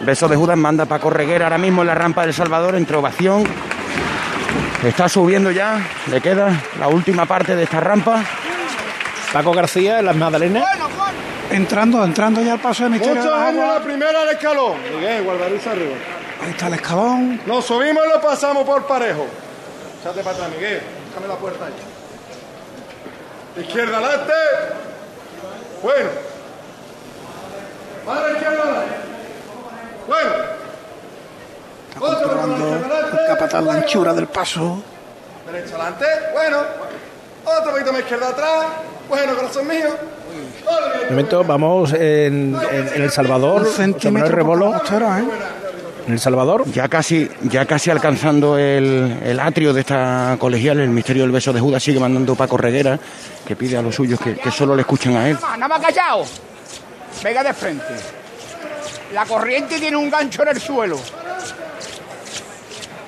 Beso de Judas manda Paco Reguera ahora mismo en la rampa del Salvador, entre ovación. Está subiendo ya, le queda la última parte de esta rampa. Paco García en las Magdalenas. Entrando, entrando ya al paso de misterio. Muchos años la primera al escalón. Miguel, Guardariza arriba. Ahí está el escalón. Nos subimos y lo pasamos por parejo. Échate para atrás, Miguel. Déjame la puerta ahí. Izquierda adelante. Bueno. Para izquierda adelante. Bueno. Está controlando el capataz la anchura del paso. Derecha adelante. Bueno. Otro poquito más izquierda atrás. Bueno, corazón mío. De momento vamos en, en- en El Salvador. Centímetro Rebolo. costera, ¿eh? En El Salvador. Ya casi, ya casi alcanzando el, el atrio de esta colegial, el misterio del beso de Judas sigue mandando Paco Reguera, que pide a los suyos que, que solo le escuchen a él. Nada más callado. Venga de frente. La corriente tiene un gancho en el suelo.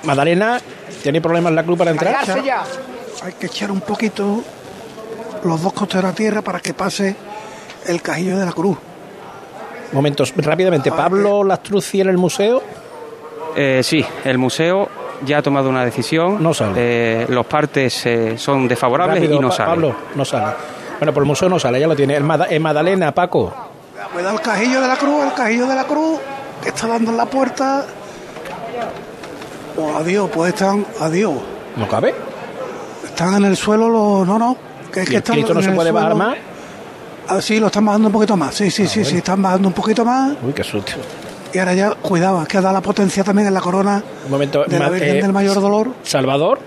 Magdalena, ¿tiene problemas la cruz para entrar? Ya. Hay que echar un poquito los dos costeros a tierra para que pase el cajillo de la cruz. Momentos, rápidamente. Pablo Lastrucci en el museo. Eh, sí, el museo ya ha tomado una decisión. No sale. Eh, los partes eh, son desfavorables Rápido, y no Pa- salen. Pablo, no sale. Bueno, por el museo no sale, ya lo tiene. El Mada- en Magdalena, Paco. Cuidado el cajillo de la cruz, el cajillo de la cruz, que está dando en la puerta. Oh, adiós, pues están, adiós. ¿No cabe? Están en el suelo los. No, no. Que es ¿Y que el están Cristo no en se el puede bajar más? Ah, sí, lo están bajando un poquito más. Sí, sí, sí, sí, están bajando un poquito más. Uy, qué susto. Y ahora ya, cuidado, es que da la potencia también en la corona Un momento. de la Virgen eh, del Mayor Dolor. Salvador.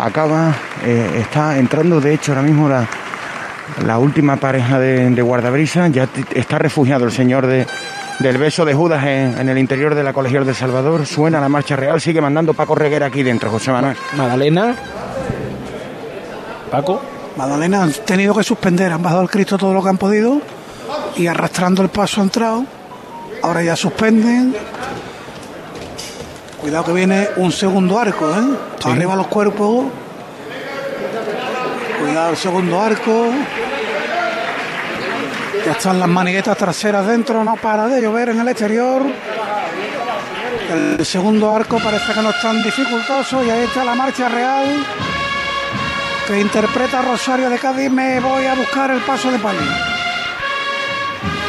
Acaba, eh, está entrando de hecho ahora mismo la, la última pareja de, de guardabrisa, ya está refugiado el señor de, del beso de Judas en, en el interior de la colegial de Salvador, suena la marcha real, sigue mandando Paco Reguera aquí dentro, José Manuel. Magdalena. Paco. Magdalena han tenido que suspender, han bajado al Cristo todo lo que han podido y arrastrando el paso han entrado. Ahora ya suspenden. Cuidado que viene un segundo arco, ¿eh? Arriba los cuerpos. Cuidado el segundo arco. Ya están las maniguetas traseras dentro, no para de llover en el exterior. El segundo arco parece que no es tan dificultoso y ahí está la marcha real que interpreta Rosario de Cádiz. Me voy a buscar el paso de palio.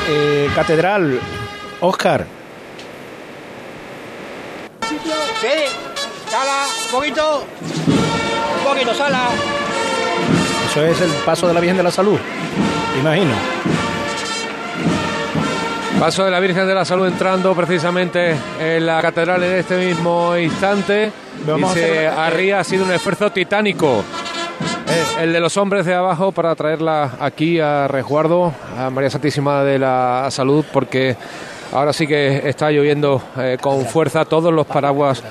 Eh, Catedral. Oscar. Sí. Sala. Un poquito. Un poquito, sala. Eso es el paso de la Virgen de la Salud. Imagino. Paso de la Virgen de la Salud entrando precisamente en la catedral en este mismo instante. Vamos Dice Arría ha sido un esfuerzo titánico. eh, el de los hombres de abajo para traerla aquí a resguardo, a María Santísima de la Salud, porque ahora sí que está lloviendo eh, con fuerza todos los paraguas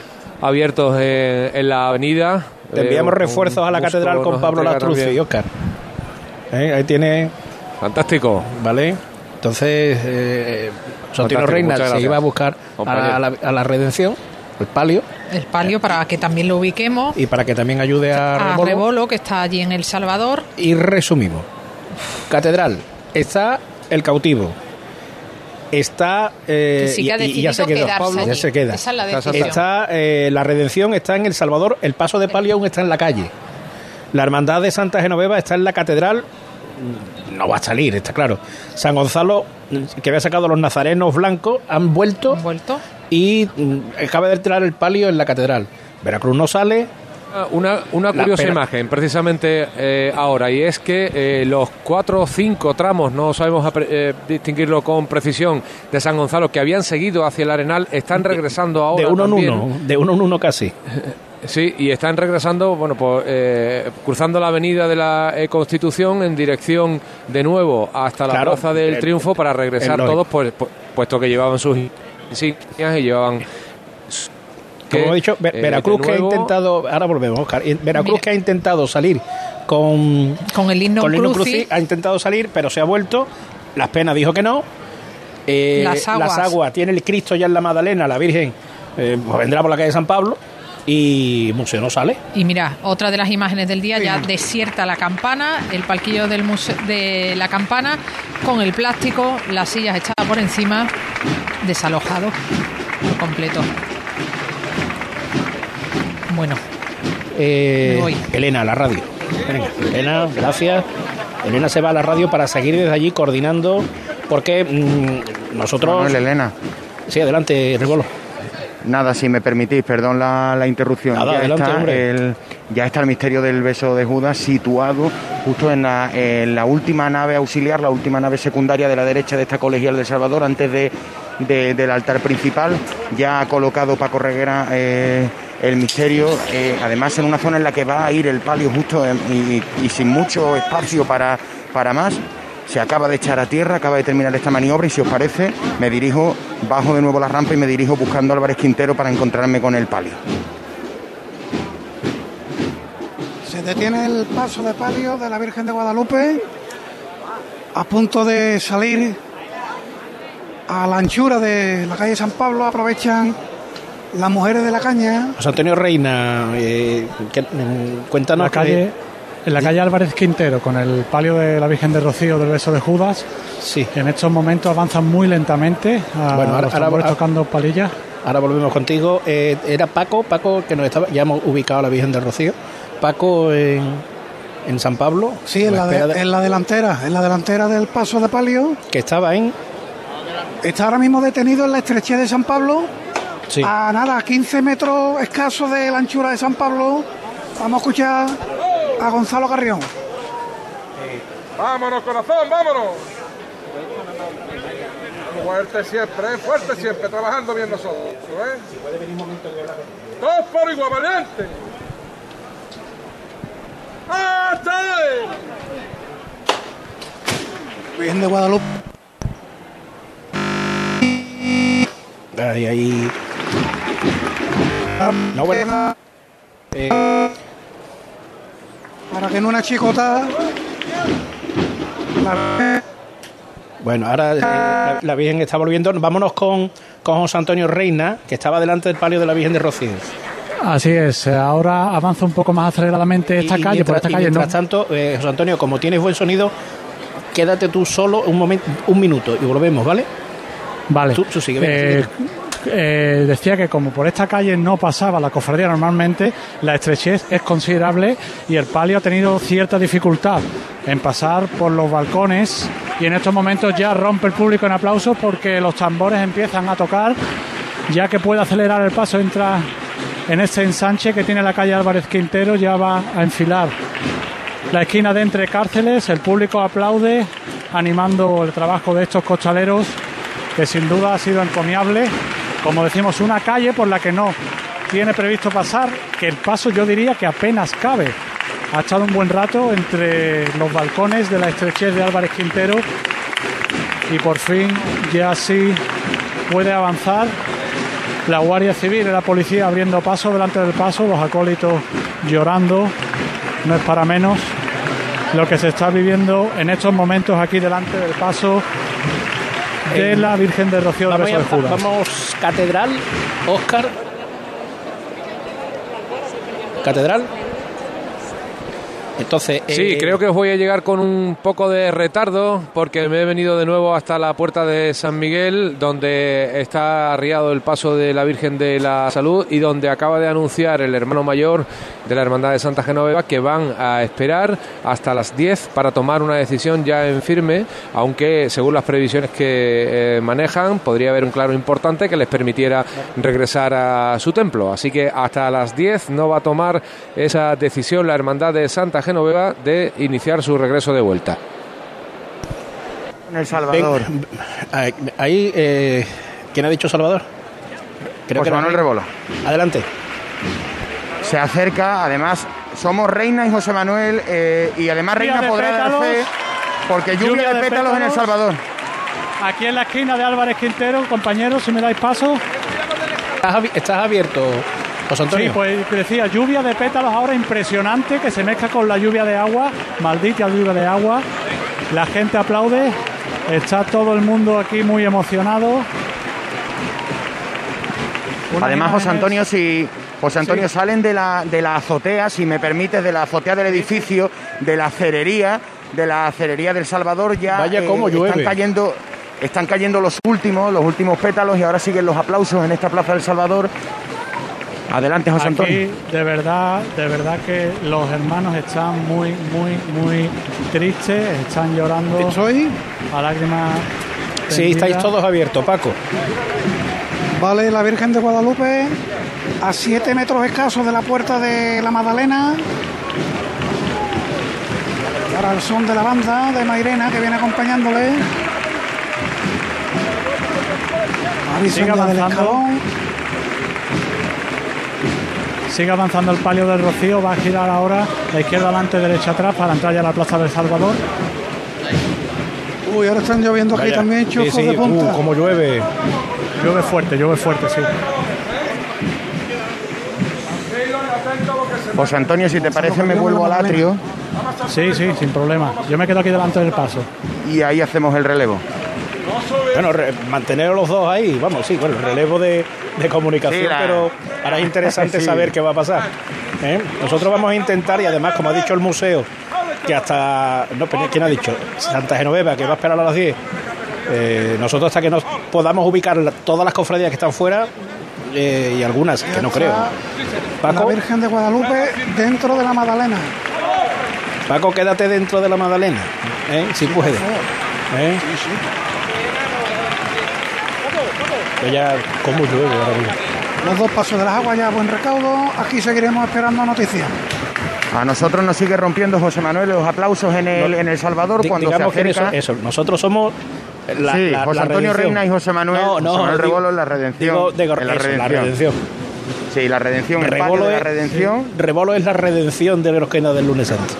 abiertos eh, en la avenida. Te enviamos Eh, refuerzos a la catedral con Pablo Lastrucci, también. Oscar. Eh, ahí tiene. Fantástico. ¿Vale? Entonces, eh, Sotino Fantástico, Reina se iba a buscar a, compañero. a la, a la redención, el palio, El palio para que también lo ubiquemos. y para que también ayude a, A Rebolo. Rebolo, que está allí en El Salvador. Y resumimos. Catedral, está el cautivo. Está. eh, sí y- y, ya se quedó. quedarse ya se queda. Esa es la. Está eh, la redención está en El Salvador, el paso de palio aún está en la calle. La hermandad de Santa Genoveva está en la catedral. No va a salir, está claro. San Gonzalo, que había sacado los nazarenos blancos, han vuelto Han vuelto. y mm, acaba de tirar el palio en la catedral. Veracruz no sale. Una, una La curiosa imagen, precisamente eh, ahora, y es que eh, los cuatro o cinco tramos, no sabemos eh, distinguirlo con precisión, de San Gonzalo, que habían seguido hacia el Arenal, están regresando ahora. de uno en también. uno, de uno en uno casi. Sí, y están regresando, bueno, pues eh, cruzando la avenida de la eh, Constitución en dirección de nuevo hasta la Claro, Plaza del el- Triunfo para regresar todos, pues, pu- puesto que llevaban sus insignias y llevaban. Como he dicho, Ver- eh, Veracruz que ha intentado, ahora volvemos, Oscar, Veracruz Mira. que ha intentado salir con, Con el himno con el himno Crucis. Crucis, ha intentado salir, pero se ha vuelto. Las Penas dijo que no. Eh, Las Aguas. Aguas tiene el Cristo ya en la Magdalena, la Virgen, eh, pues vendrá por la calle San Pablo. y Museo no sale. Y mira, otra de las imágenes del día, ya desierta la campana, el palquillo del museo, de la campana, con el plástico, las sillas echadas por encima, desalojado por completo. Bueno, Eh. Elena, la radio. Venga, Elena, gracias. Elena se va a la radio para seguir desde allí coordinando, porque mm, nosotros... Manuel, Elena. Sí, adelante, Ribolo. Nada, si me permitís, perdón la, la interrupción. Nada, ya, adelante, está hombre. el, ya está el misterio del beso de Judas situado justo en la, en la última nave auxiliar, la última nave secundaria de la derecha de esta colegial de Salvador, antes de, de- del altar principal. Ya ha colocado Paco Reguera eh, el misterio, eh, además en una zona en la que va a ir el palio justo y, y sin mucho espacio para, para más. Se acaba de echar a tierra, acaba de terminar esta maniobra y si os parece me dirijo, bajo de nuevo la rampa y me dirijo buscando a Álvarez Quintero para encontrarme con el palio. Se detiene el paso de palio de la Virgen de Guadalupe a punto de salir a la anchura de la calle San Pablo. Aprovechan las mujeres de la caña. José Antonio Reina, eh, que- mm, cuéntanos... la calle, en la calle Álvarez Quintero, con el palio de la Virgen de Rocío del beso de Judas, sí, en estos momentos avanzan muy lentamente, a Bueno, ahora- los ahora- tambores ahora- tocando palillas. ahora volvemos contigo. Eh, era Paco, Paco que nos estaba... Ya hemos ubicado a la Virgen del Rocío. Paco en, en San Pablo. Sí, en la, de- de- en la delantera, en la delantera del paso de palio. que estaba en... Está ahora mismo detenido en la estrechez de San Pablo, Sí. a nada, a 15 metros escasos de la anchura de San Pablo. Vamos a escuchar a Gonzalo Carrión. Vámonos, corazón, vámonos. Fuerte siempre, ¿eh? fuerte siempre, trabajando bien nosotros. ¿eh? Todos por igual, valiente. ¡Hasta ahí! Virgen de Guadalupe. Ahí, ahí. No, bueno. Eh, Para que en una chicota. La- bueno, ahora eh, la, la Virgen está volviendo. Vámonos con, con José Antonio Reina, que estaba delante del palio de la Virgen de Rocío. Así es, ahora avanza un poco más aceleradamente esta Y calle, por mientras- esta y calle no. mientras tanto, eh, José Antonio, como tienes buen sonido, quédate tú solo un momento, un minuto y volvemos, ¿vale? Vale. Tú- tú sigue, venga, Eh, eh, decía que como por esta calle no pasaba la cofradía normalmente, la estrechez es considerable y el palio ha tenido cierta dificultad en pasar por los balcones y en estos momentos ya rompe el público en aplausos porque los tambores empiezan a tocar, ya que puede acelerar el paso, entra en este ensanche que tiene la calle Álvarez Quintero, ya va a enfilar la esquina de entre cárceles, el público aplaude animando el trabajo de estos costaleros que sin duda ha sido encomiable. Como decimos, una calle por la que no tiene previsto pasar, que el paso yo diría que apenas cabe. Ha estado un buen rato entre los balcones de la estrechez de Álvarez Quintero y por fin ya sí puede avanzar. La Guardia Civil y la policía abriendo paso delante del paso, los acólitos llorando, no es para menos lo que se está viviendo en estos momentos aquí delante del paso de la Virgen de Rocío Vamos, de Judas. vamos, Catedral, Oscar. Catedral. Entonces, Sí, eh, creo que os voy a llegar con un poco de retardo porque me he venido de nuevo hasta la puerta de San Miguel, donde está arriado el paso de la Virgen de la Salud y donde acaba de anunciar el hermano mayor de la Hermandad de Santa Genoveva que van a esperar hasta las 10 para tomar una decisión ya en firme, aunque según las previsiones que eh, manejan podría haber un claro importante que les permitiera regresar a su templo. Así que hasta las 10 no va a tomar esa decisión la Hermandad de Santa Genoveva de iniciar su regreso de vuelta. En El Salvador. ven- ahí, eh, ¿quién ha dicho Salvador? Creo José era Manuel. Rebola. Adelante. Se acerca, además, somos Reina y José Manuel, eh, y además Reina de podrá dar pétalos. fe, porque lluvia, de, pétalos, en El Salvador. Aquí en la esquina de Álvarez Quintero, compañeros, si me dais paso. ¿Estás, abi- estás abierto, José Antonio? Sí, pues decía, lluvia de pétalos ahora impresionante que se mezcla con la lluvia de agua, maldita lluvia de agua. La gente aplaude, está todo el mundo aquí muy emocionado. Además, José Antonio, si, José Antonio, salen de la, de la azotea, si me permites, de la azotea del edificio, de la cerería, de la cerería del Salvador, ya Vaya cómo están llueve. cayendo. Están cayendo los últimos, los últimos pétalos y ahora siguen los aplausos en esta plaza del Salvador. Adelante, José Antonio. Aquí, de verdad, de verdad que los hermanos están muy, muy, muy tristes, están llorando Estoy. a lágrimas. Sí, estáis todos abiertos, Paco. Vale, la Virgen de Guadalupe a 7 metros escasos de la puerta de la Magdalena. Y ahora el son de la banda de Mairena que viene acompañándole. Ya del escalón. Sigue avanzando el palio del Rocío, va a girar ahora la izquierda adelante, derecha atrás para entrar ya a la plaza del Salvador. Uy, ahora están lloviendo aquí Vaya. también chufos sí, de punta. uh, cómo llueve. Llueve fuerte, llueve fuerte, sí. José Antonio, si te parece, me vuelvo al atrio Sí, sí, sin problema. Yo me quedo aquí delante del paso. y ahí hacemos el relevo. Bueno, re- mantener los dos ahí, vamos, sí, bueno, relevo de, de comunicación, Sí, la- pero ahora es interesante Sí. saber qué va a pasar. ¿eh? Nosotros vamos a intentar, y además, como ha dicho el museo, que hasta, no, pero ¿quién ha dicho? Santa Genoveva, que va a esperar a las 10. eh, nosotros hasta que nos podamos ubicar la- todas las cofradías que están fuera eh, y algunas que no creo. La Paco, Virgen de Guadalupe dentro de la Magdalena. Paco, quédate dentro de la Magdalena, ¿eh? si puedes. ¿eh? Ya, ¿cómo llueve ahora mismo? Los dos pasos de las aguas ya buen recaudo. Aquí seguiremos esperando noticias. A nosotros nos sigue rompiendo José Manuel los aplausos en el, en el Salvador cuando se que acerca. eso, eso, nosotros somos la, Sí, la- José la Antonio redención. Reina y José Manuel- No, José no, Manuel digo- Rebolo en la redención, digo, digo, en la eso, la redención. redención. Sí, la redención, el patio Rebolo de la es- redención. Rebolo es la redención de los que no del lunes santo.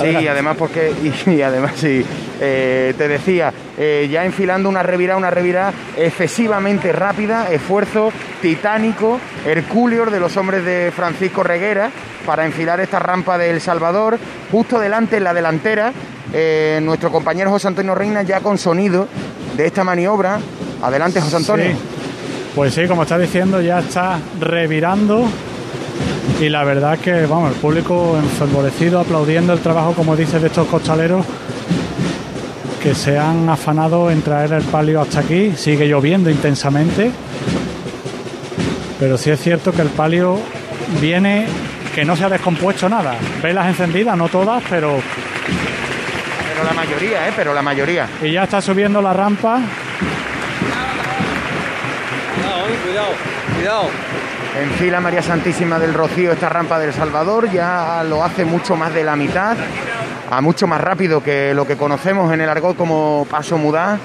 Sí, y además porque, y, y además sí, eh, te decía, eh, ya enfilando una revirada, una revirada excesivamente rápida, esfuerzo titánico, hercúleo de los hombres de Francisco Reguera para enfilar esta rampa del Salvador, justo delante en la delantera, eh, nuestro compañero José Antonio Reina ya con sonido de esta maniobra. Adelante, José Antonio. Sí. Pues sí, como está diciendo, ya está revirando. Y la verdad que, vamos, el público enfervorecido, aplaudiendo el trabajo, como dice, de estos costaleros que se han afanado en traer el palio hasta aquí. Sigue lloviendo intensamente. Pero sí es cierto que el palio viene que no se ha descompuesto nada. Velas encendidas, no todas, pero. Pero la mayoría, ¿eh? Pero la mayoría. Y ya está subiendo la rampa. En fila María Santísima del Rocío esta rampa del Salvador ya lo hace mucho más de la mitad, a mucho más rápido que lo que conocemos en el argot como paso mudá.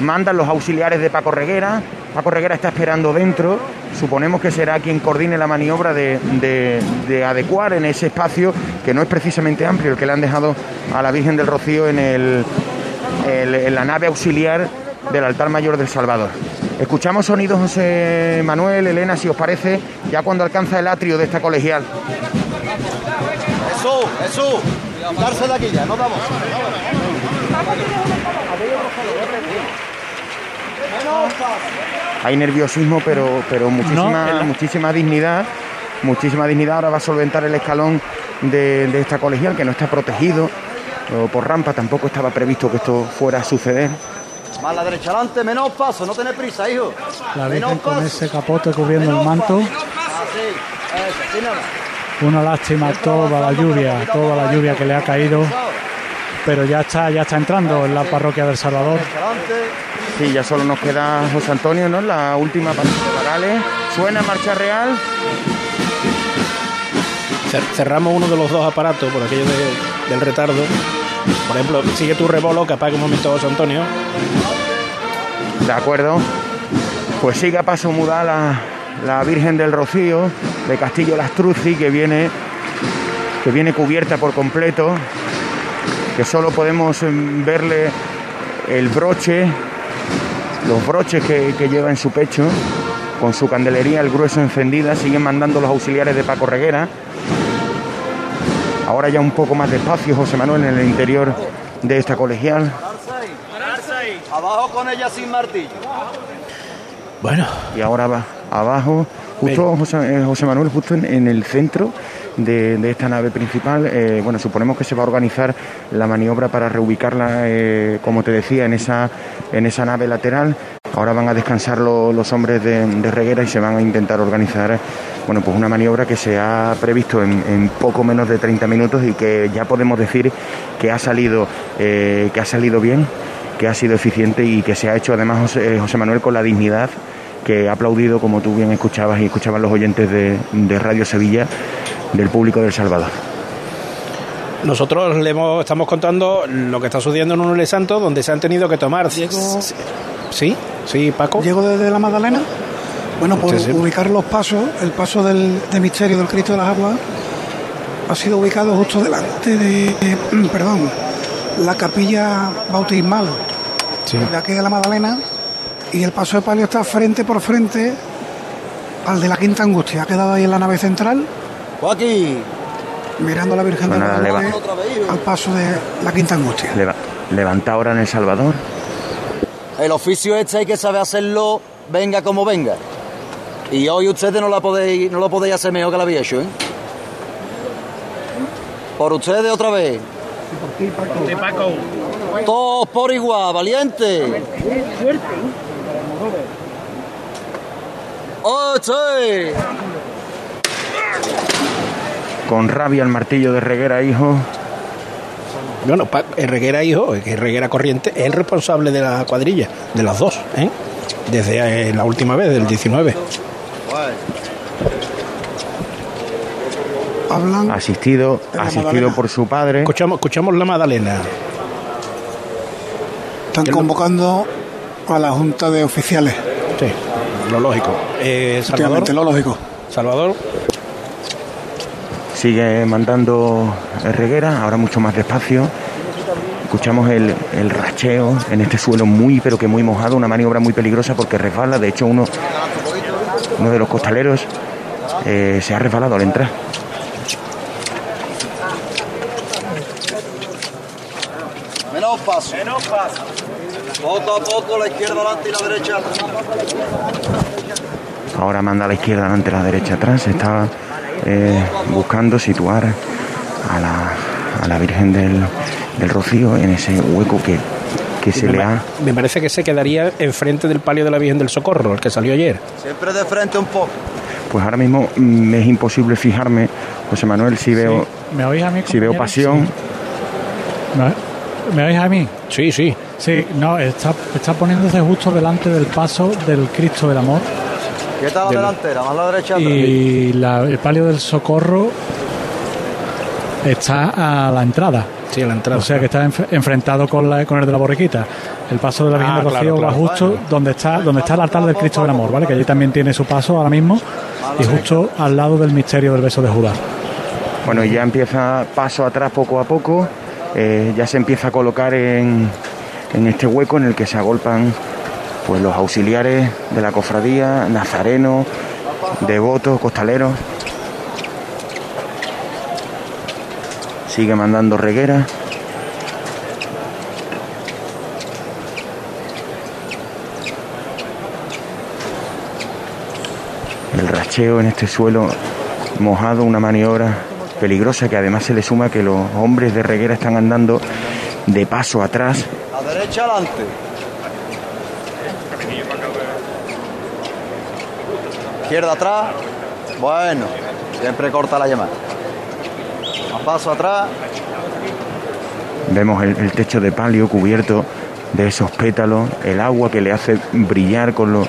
Mandan los auxiliares de Paco Reguera. Paco Reguera está esperando dentro. Suponemos que será quien coordine la maniobra de, de- de adecuar en ese espacio que no es precisamente amplio el que le han dejado a la Virgen del Rocío en, el- en la nave auxiliar del altar mayor del Salvador. Escuchamos sonidos, José Manuel, Elena, si os parece, ya cuando alcanza el atrio de esta colegial. Jesús, Jesús, quitarse de aquí ya, no vamos. Hay nerviosismo, pero, pero muchísima, No, en la- muchísima dignidad. Muchísima dignidad. Ahora va a solventar el escalón de, de esta colegial, que no está protegido por rampa. Tampoco estaba previsto que esto fuera a suceder. Más la derecha adelante, menos paso, no tenés prisa, hijo. La menos Virgen con paso. ese capote cubriendo el manto. Así, eso, así nada. Una lástima toda la lluvia, toda la lluvia que le ha caído, pero ya está, ya está entrando en la parroquia del Salvador. Sí, ya solo nos queda José Antonio, ¿no? La última parte de Parales. Suena marcha real. Cer- Cerramos uno de los dos aparatos por aquello de- del retardo. Por ejemplo, sigue tu rebolo, que apague un momento José Antonio. De acuerdo. Pues sigue a paso muda la, la Virgen del Rocío de Castillo Lastruzzi que viene, que viene cubierta por completo, que solo podemos em, verle el broche, los broches que, que lleva en su pecho, con su candelería, el grueso encendida, siguen mandando los auxiliares de Paco Reguera. Ahora ya un poco más despacio José Manuel en el interior de esta colegial. Abajo con ella sin martillo. Bueno. Y ahora va abajo, justo José, eh, José Manuel, justo en, en el centro de, de esta nave principal. eh, bueno, suponemos que se va a organizar la maniobra para reubicarla, eh, como te decía, en esa, en esa nave lateral. Ahora van a descansar lo- los hombres de, de Reguera y se van a intentar organizar bueno, pues una maniobra que se ha previsto en, en poco menos de 30 minutos y que ya podemos decir que ha salido, eh, que ha salido bien, que ha sido eficiente y que se ha hecho además José, José Manuel con la dignidad que ha aplaudido, como tú bien escuchabas y escuchaban los oyentes de, de Radio Sevilla, del público del Salvador. Nosotros le hemos- estamos contando lo que está sucediendo en un Ule Santo, donde se han tenido que tomar. Sí, sí, Paco. Llego desde la Magdalena. Bueno, por Sí, sí. ubicar los pasos, el paso del, de misterio del Cristo de las Aguas ha sido ubicado justo delante de, eh, perdón, la capilla bautismal de aquí de la Magdalena y el paso de palio está frente por frente al de la Quinta Angustia. Ha quedado ahí en la nave central. Joaquín. Mirando a la Virgen Bueno, de leva- Dolores al paso de la Quinta Angustia. Leva- levanta ahora en El Salvador. El oficio este hay que saber hacerlo, venga como venga. Y hoy ustedes no, la podéis, no lo podéis hacer mejor que lo había hecho, ¿eh? Por ustedes otra vez. Todos por igual, valiente. ¡Oh, sí! Con rabia el martillo de Reguera, hijo. Bueno, Herreguera hijo, Herreguera Corriente es el responsable de la cuadrilla, de las dos, ¿eh? Desde eh, la última vez, del 19. Hablan Asistido, asistido por su padre. Escuchamos, escuchamos la Magdalena. Están convocando a la Junta de Oficiales. Sí, lo lógico. Eh, Salvador, lo lógico. Salvador, Sigue mandando Reguera, ahora mucho más despacio. Escuchamos el, el racheo en este suelo muy, pero que muy mojado, una maniobra muy peligrosa porque resbala. De hecho, uno, uno de los costaleros eh, se ha resbalado al entrar. Menos paso. Menos paso. Poco a poco, la izquierda adelante y la derecha atrás. Ahora manda a la izquierda delante, a la derecha atrás. Está eh, buscando situar a la, a la Virgen del, del Rocío en ese hueco que, que se me, le ha... me parece que se quedaría enfrente del palio de la Virgen del Socorro, el que salió ayer. Siempre de frente un poco. Pues ahora mismo mm, me es imposible fijarme, José Manuel, si veo, ¿Me oís a mí? si veo pasión. ¿Me, me oís a mí? Sí, sí. Sí, no, está, está poniéndose justo delante del paso del Cristo del Amor. Quieta la Del- delantera, más la derecha atrás. Y la- el palio del socorro está a la entrada. Sí, a la entrada. O sea que está enf- enfrentado con, la, con el de la borriquita. El paso de la Virgen Ah, de Rocío claro, va claro. justo donde está donde está el altar del Cristo del Amor, ¿vale? Que allí también tiene su paso ahora mismo. Y justo al lado del misterio del beso de Judas. Bueno, y ya empieza paso atrás poco a poco, eh, ya se empieza a colocar en, en este hueco en el que se agolpan pues los auxiliares de la cofradía, nazarenos, devotos, costaleros. Sigue mandando reguera. El racheo en este suelo mojado, una maniobra peligrosa que además se le suma que los hombres de reguera están andando de paso atrás. La derecha adelante. Izquierda atrás. Bueno, siempre corta la llamada. Más paso atrás. Vemos el, el techo de palio cubierto de esos pétalos, el agua que le hace brillar con los,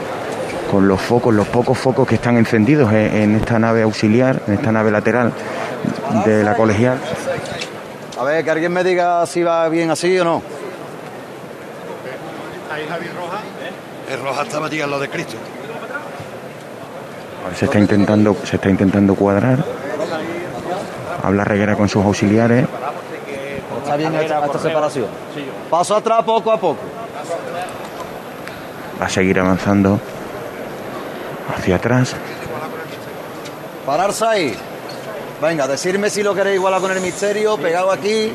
con los focos, los pocos focos que están encendidos en, en esta nave auxiliar, en esta nave lateral de la colegial. A ver, que alguien me diga si va bien así o no. Ahí Javi Roja. El Roja está metido en lo de Cristo. Se está intentando, se está intentando cuadrar. Habla reguera con sus auxiliares. Está bien esta, esta separación. Paso atrás poco a poco. Va a seguir avanzando hacia atrás. Pararse ahí. Venga, decirme si lo queréis igualar con el misterio, pegado aquí.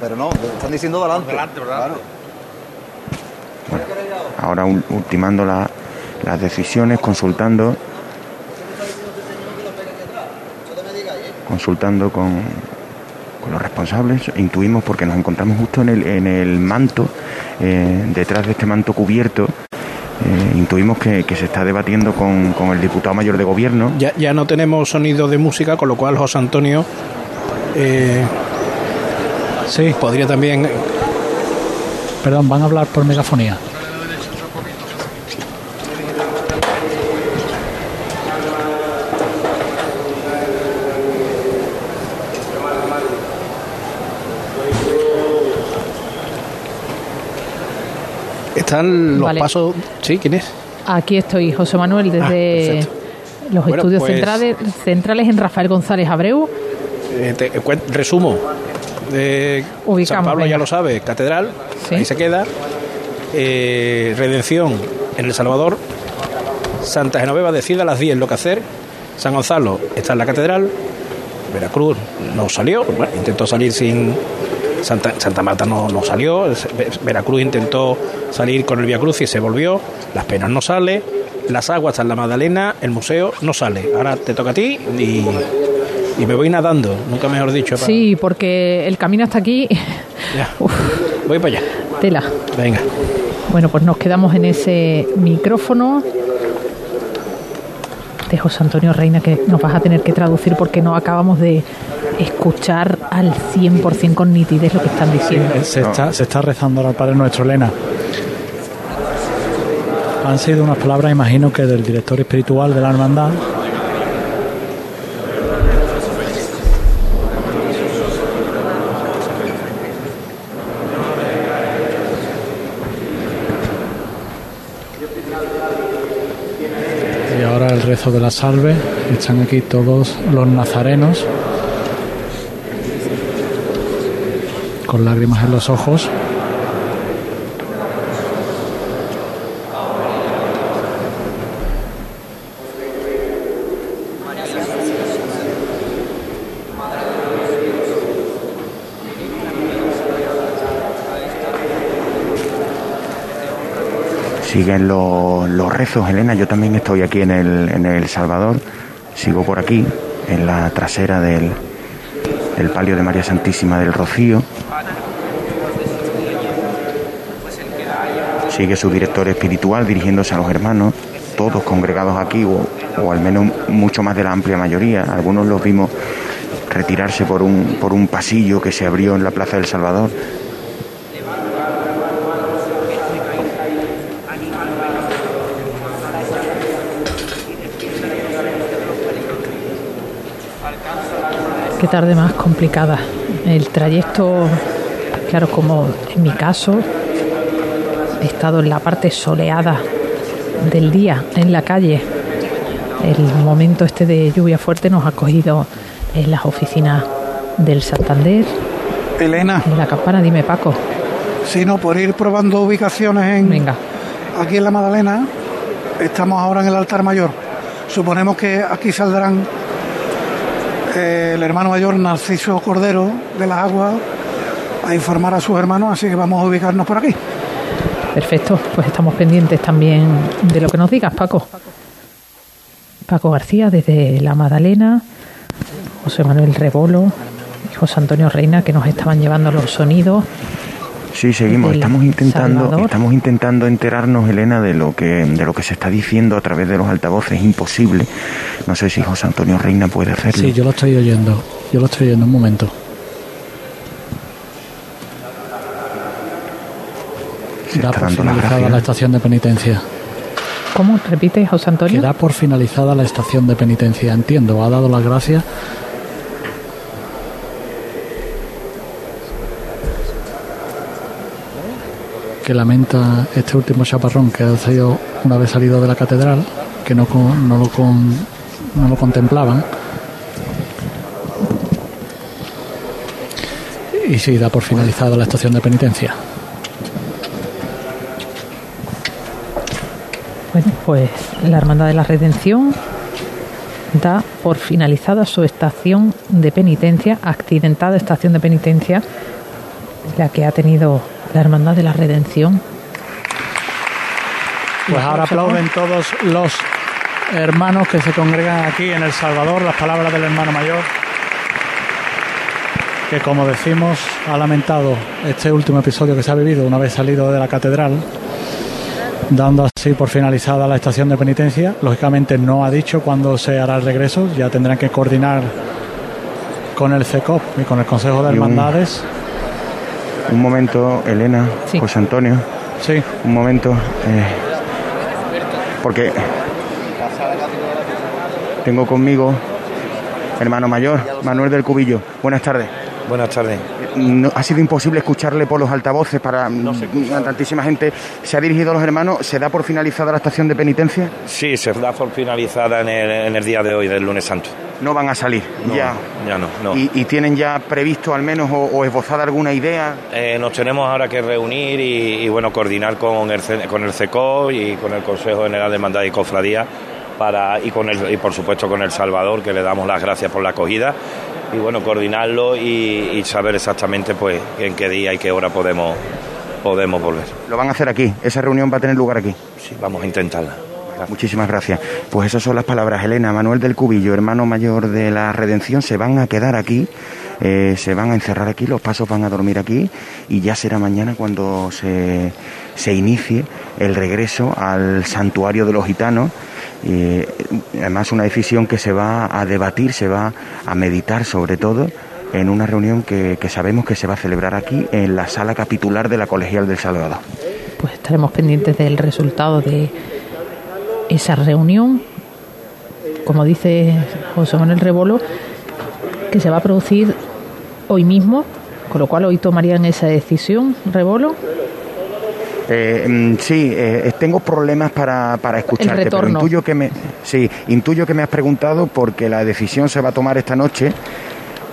Pero no, están diciendo delante. Claro. Ahora ul- ultimando la, las decisiones, consultando consultando con, con los responsables. Intuimos porque nos encontramos justo en el, en el manto, eh, detrás de este manto cubierto. eh, intuimos que, que se está debatiendo con, con el diputado mayor de gobierno. Ya, ya no tenemos sonido de música, con lo cual José Antonio eh, sí. podría también... Perdón, van a hablar por megafonía. Están los Vale. pasos... ¿Sí? ¿Quién es? Aquí estoy, José Manuel, desde perfecto. los Bueno, estudios pues- centrales, centrales en Rafael González Abreu. Eh, te- cuen- resumo. Eh, Ubicamos, San Pablo venga. ya lo sabe, Catedral, Sí. ahí se queda. Eh, Redención en El Salvador. Santa Genoveva decide a las 10 lo que hacer. San Gonzalo está en la Catedral. Veracruz no salió, bueno, intentó salir sin. Santa, Santa Marta no, no salió. Veracruz intentó salir con el Via Cruz y se volvió. Las Penas no sale. Las Aguas en la Magdalena. El museo no sale. Ahora te toca a ti y, y me voy nadando, nunca mejor dicho. para- Sí, porque el camino hasta aquí, Ya. Voy para allá. tela. Venga. Bueno, pues nos quedamos en ese micrófono de José Antonio Reina que nos vas a tener que traducir porque no acabamos de escuchar al 100% con nitidez lo que están diciendo. Se está, se está rezando ahora al Padre Nuestro, Elena. Han sido unas palabras, imagino que del director espiritual de la hermandad. Y ahora el rezo de la salve. Están aquí todos los nazarenos con lágrimas en los ojos. Siguen los, los rezos, Elena. Yo también estoy aquí en el, en el Salvador. Sigo por aquí, en la trasera del, del palio de María Santísima del Rocío. Sigue su director espiritual dirigiéndose a los hermanos, todos congregados aquí, o, o al menos mucho más de la amplia mayoría. Algunos los vimos retirarse por un, por un pasillo que se abrió en la Plaza del Salvador. Qué tarde más complicada. El trayecto, claro, como en mi caso, he estado en la parte soleada del día, en la calle. El momento este de lluvia fuerte nos ha cogido en las oficinas del Santander. Elena. En la campana, dime Paco. Si no, por ir probando ubicaciones en. Venga. Aquí en la Magdalena, estamos ahora en el altar mayor. Suponemos que aquí saldrán el hermano mayor Narciso Cordero de las Aguas a informar a sus hermanos, así que vamos a ubicarnos por aquí. Perfecto, pues estamos pendientes también de lo que nos digas, Paco. Paco García desde La Madalena, José Manuel Rebolo José Antonio Reina que nos estaban llevando los sonidos. Sí, seguimos. del Estamos intentando, Salvador. estamos intentando enterarnos, Elena, de lo que, de lo que se está diciendo a través de los altavoces. Es imposible. No sé si José Antonio Reina puede hacerlo. Sí, yo lo estoy oyendo. Yo lo estoy oyendo un momento. Se Da está por dando finalizada gracias. la estación de penitencia. ¿Cómo? ¿Repite, José Antonio? Que da por finalizada la estación de penitencia. Entiendo, ha dado las gracias. Que lamenta este último chaparrón que ha sido una vez salido de la catedral, que no, no, lo, con- no lo contemplaban. Y sí, da por finalizada la estación de penitencia. Bueno, pues la Hermandad de la Redención da por finalizada su estación de penitencia, accidentada estación de penitencia, la que ha tenido la Hermandad de la Redención. Pues ahora aplauden todos los hermanos que se congregan aquí en El Salvador las palabras del hermano mayor, que como decimos ha lamentado este último episodio que se ha vivido una vez salido de la catedral, dando así por finalizada la estación de penitencia. Lógicamente no ha dicho cuándo se hará el regreso, ya tendrán que coordinar con el CECOP y con el Consejo de Y un- Hermandades. Un momento, Elena, José Antonio. Sí. Un momento. eh, porque tengo conmigo hermano mayor, Manuel del Cubillo. Buenas tardes. Buenas tardes. No, ha sido imposible escucharle por los altavoces para mm, a tantísima gente. ¿Se ha dirigido a los hermanos? ¿Se da por finalizada la estación de penitencia? Sí, se da por finalizada en el, en el día de hoy, del lunes santo. No van a salir. No, ya. ya no. no. ¿Y, y tienen ya previsto al menos o, o esbozada alguna idea? Eh, nos tenemos ahora que reunir y, y, bueno coordinar con el con el CECO y con el Consejo General de Hermandad y Cofradía para y con el y por supuesto con el Salvador que le damos las gracias por la acogida y bueno coordinarlo y, y saber exactamente pues en qué día y qué hora podemos podemos volver. Lo van a hacer aquí. Esa reunión va a tener lugar aquí. Sí, vamos a intentarla. Muchísimas gracias. Pues esas son las palabras. Elena, Manuel del Cubillo, hermano mayor de la Redención, se van a quedar aquí, eh, se van a encerrar aquí, los pasos van a dormir aquí y ya será mañana cuando se, se inicie el regreso al santuario de los gitanos. Eh, además, una decisión que se va a debatir, se va a meditar sobre todo en una reunión que, que sabemos que se va a celebrar aquí en la sala capitular de la Colegial del Salvador. Pues estaremos pendientes del resultado de esa reunión, como dice José Manuel Rebolo, que se va a producir hoy mismo, con lo cual hoy tomarían esa decisión, Rebolo. Eh, mm, sí, eh, tengo problemas para, para escucharte, pero intuyo que me, sí, intuyo que me has preguntado porque la decisión se va a tomar esta noche.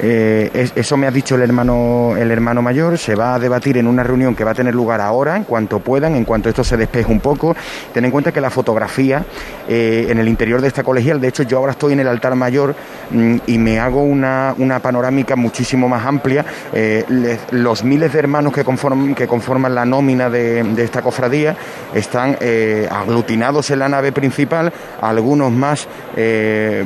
Eh, es- eso me ha dicho el hermano, el hermano mayor. Se va a debatir en una reunión que va a tener lugar ahora, en cuanto puedan, en cuanto esto se despeje un poco. Ten en cuenta que la fotografía eh, en el interior de esta colegial, de hecho, yo ahora estoy en el altar mayor mm, y me hago una, una panorámica muchísimo más amplia. Eh, los miles de hermanos que conforman, que conforman la nómina de, de esta cofradía están aglutinados en la nave principal, algunos más,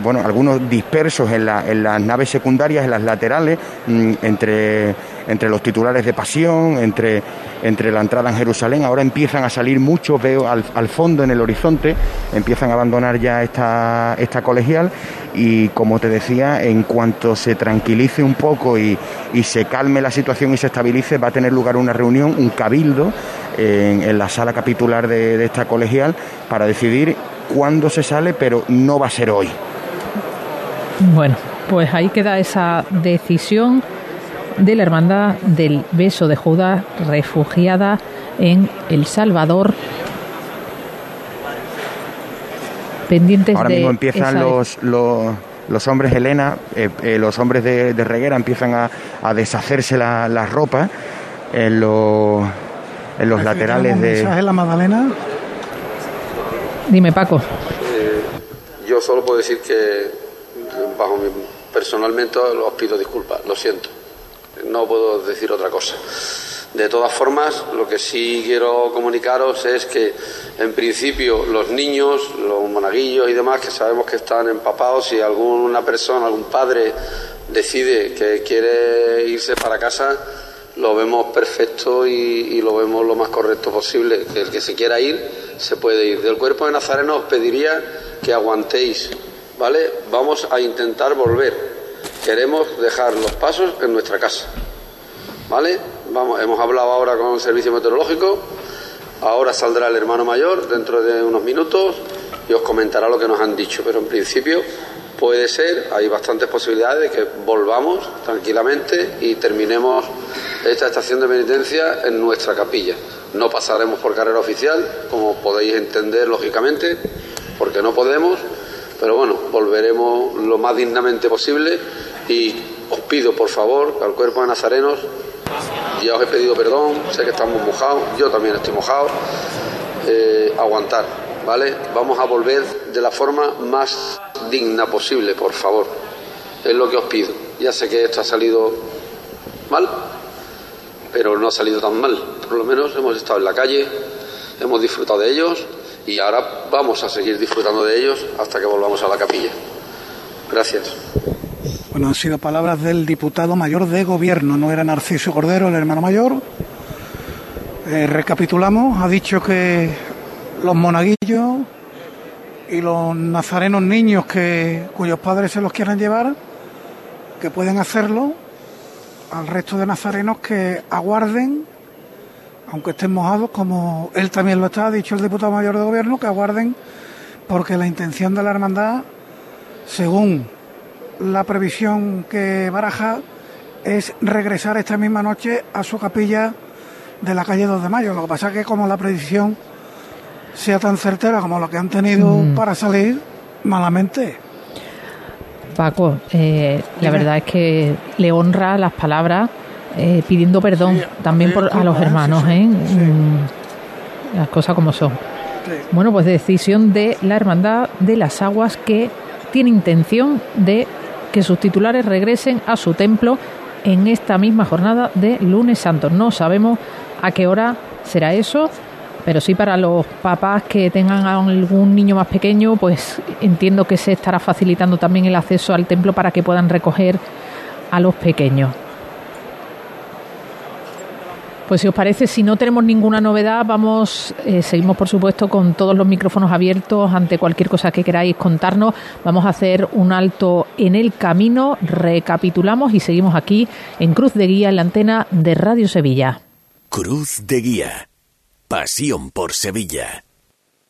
bueno, algunos dispersos en, en las naves secundarias, en las laterales, mm, entre, entre los titulares de pasión, entre, entre la entrada en Jerusalén. Ahora empiezan a salir muchos, veo al, fondo en el horizonte, empiezan a abandonar ya esta, esta colegial y como te decía, en cuanto se tranquilice un poco y, y se calme la situación y se estabilice, va a tener lugar una reunión, un cabildo en, en la sala capitular de, de esta colegial para decidir cuándo se sale, pero no va a ser hoy. Bueno, pues ahí queda esa decisión de la hermandad del beso de Judas refugiada en El Salvador. Pendientes Ahora de mismo empiezan los, los, los hombres Helena, eh, eh, los hombres de, de Reguera empiezan a, a deshacerse la- las ropas en los, en los laterales mensaje de... en la Magdalena. Dime, Paco. Eh, yo solo puedo decir que, bajo mi, personalmente, os pido disculpas, lo siento. No puedo decir otra cosa. De todas formas, lo que sí quiero comunicaros es que, en principio, los niños, los monaguillos y demás, que sabemos que están empapados, si alguna persona, algún padre decide que quiere irse para casa, lo vemos perfecto y, lo vemos lo más correcto posible. Que el que se quiera ir, se puede ir. Del cuerpo de Nazareno os pediría que aguantéis, ¿vale? Vamos a intentar volver. Queremos dejar los pasos en nuestra casa, ¿vale? Vamos, hemos hablado ahora con el servicio meteorológico. Ahora saldrá el hermano mayor dentro de unos minutos y os comentará lo que nos han dicho. Pero en principio puede ser, hay bastantes posibilidades de que volvamos tranquilamente y terminemos esta estación de penitencia en nuestra capilla. No pasaremos por carrera oficial, como podéis entender lógicamente, porque no podemos, pero bueno, volveremos lo más dignamente posible y os pido por favor al cuerpo de nazarenos, ya os he pedido perdón, sé que estamos mojados, yo también estoy mojado, eh, aguantar, ¿vale? Vamos a volver de la forma más digna posible, por favor. Es lo que os pido. Ya sé que esto ha salido mal, pero no ha salido tan mal. Por lo menos hemos estado en la calle, hemos disfrutado de ellos y ahora vamos a seguir disfrutando de ellos hasta que volvamos a la capilla. Gracias. Bueno, han sido palabras del diputado mayor de gobierno, no era Narciso Cordero, el hermano mayor. Eh, recapitulamos, ha dicho que los monaguillos y los nazarenos niños que, cuyos padres se los quieran llevar, que pueden hacerlo, al resto de nazarenos que aguarden, aunque estén mojados, como él también lo está, ha dicho el diputado mayor de gobierno, que aguarden, porque la intención de la hermandad, según la previsión que baraja, es regresar esta misma noche a su capilla de la calle 2 de Mayo. Lo que pasa es que como la predicción sea tan certera como la que han tenido Mm. para salir, malamente. Paco, eh, la verdad es que le honra las palabras eh, pidiendo perdón también por, a los hermanos, ¿eh? Mm, Las cosas como son. Bueno, pues decisión de la Hermandad de las Aguas que tiene intención de que sus titulares regresen a su templo en esta misma jornada de lunes santo. No sabemos a qué hora será eso, pero sí para los papás que tengan a algún niño más pequeño, pues entiendo que se estará facilitando también el acceso al templo para que puedan recoger a los pequeños. Pues si os parece, si no tenemos ninguna novedad, vamos, eh, seguimos por supuesto con todos los micrófonos abiertos ante cualquier cosa que queráis contarnos. Vamos a hacer un alto en el camino, recapitulamos y seguimos aquí en Cruz de Guía en la antena de Radio Sevilla. Cruz de Guía. Pasión por Sevilla.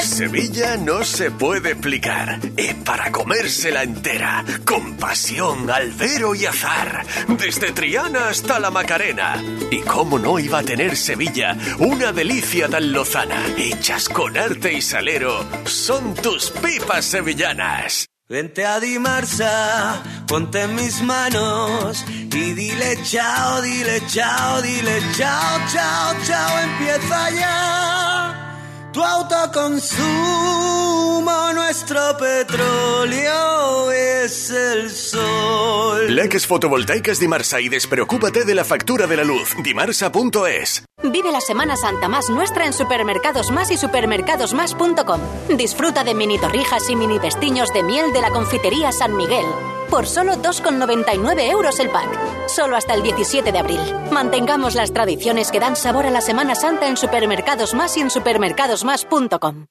Sevilla no se puede explicar. Es para comérsela entera. Con pasión, albero y azar. Desde Triana hasta la Macarena. ¿Y cómo no iba a tener Sevilla una delicia tan lozana? Hechas con arte y salero. Son tus pipas sevillanas. Vente a Dimarsa, ponte en mis manos y dile chao, dile chao, dile chao, chao, chao, empieza ya. Tu autoconsumo, nuestro petróleo es el sol. Leques fotovoltaicas Dimarsa y despreocúpate de la factura de la luz. Dimarsa.es. Vive la Semana Santa más nuestra en Supermercados Más y supermercadosmás.com. Disfruta de mini torrijas y mini pestiños de miel de la confitería San Miguel. Por solo 2,99 euros el pack. Solo hasta el 17 de abril. Mantengamos las tradiciones que dan sabor a la Semana Santa en Supermercados Más y en supermercadosmás.com.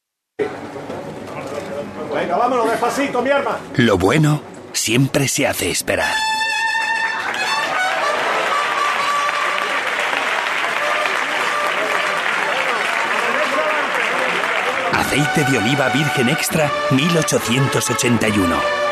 Venga, vámonos despacito, mi arma. Lo bueno siempre se hace esperar. Aceite de oliva virgen extra 1881.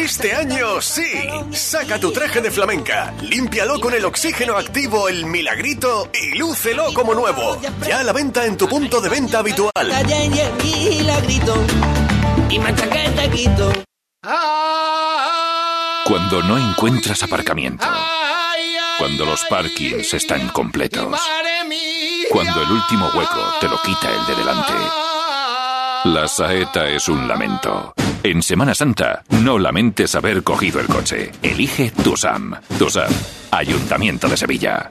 Este año sí. Saca tu traje de flamenca, límpialo con el oxígeno activo El Milagrito y lúcelo como nuevo. Ya a la venta en tu punto de venta habitual. Calle y el milagrito. Y mancha que te quito. Cuando no encuentras aparcamiento. Cuando los parkings están completos. Cuando el último hueco te lo quita el de delante. La saeta es un lamento. En Semana Santa, no lamentes haber cogido el coche. Elige Tusam. Tusam, Ayuntamiento de Sevilla.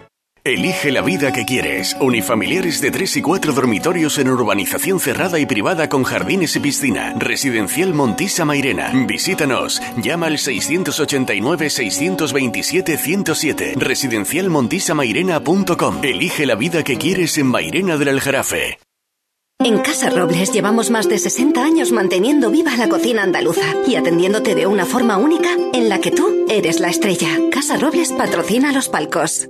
Elige la vida que quieres. Unifamiliares de 3 y 4 dormitorios en urbanización cerrada y privada con jardines y piscina. Residencial Montisa Mairena. Visítanos. Llama al 689-627-107. Residencialmontisamairena.com. Elige la vida que quieres en Mairena del Aljarafe. En Casa Robles llevamos más de 60 años manteniendo viva la cocina andaluza y atendiéndote de una forma única en la que tú eres la estrella. Casa Robles patrocina los palcos.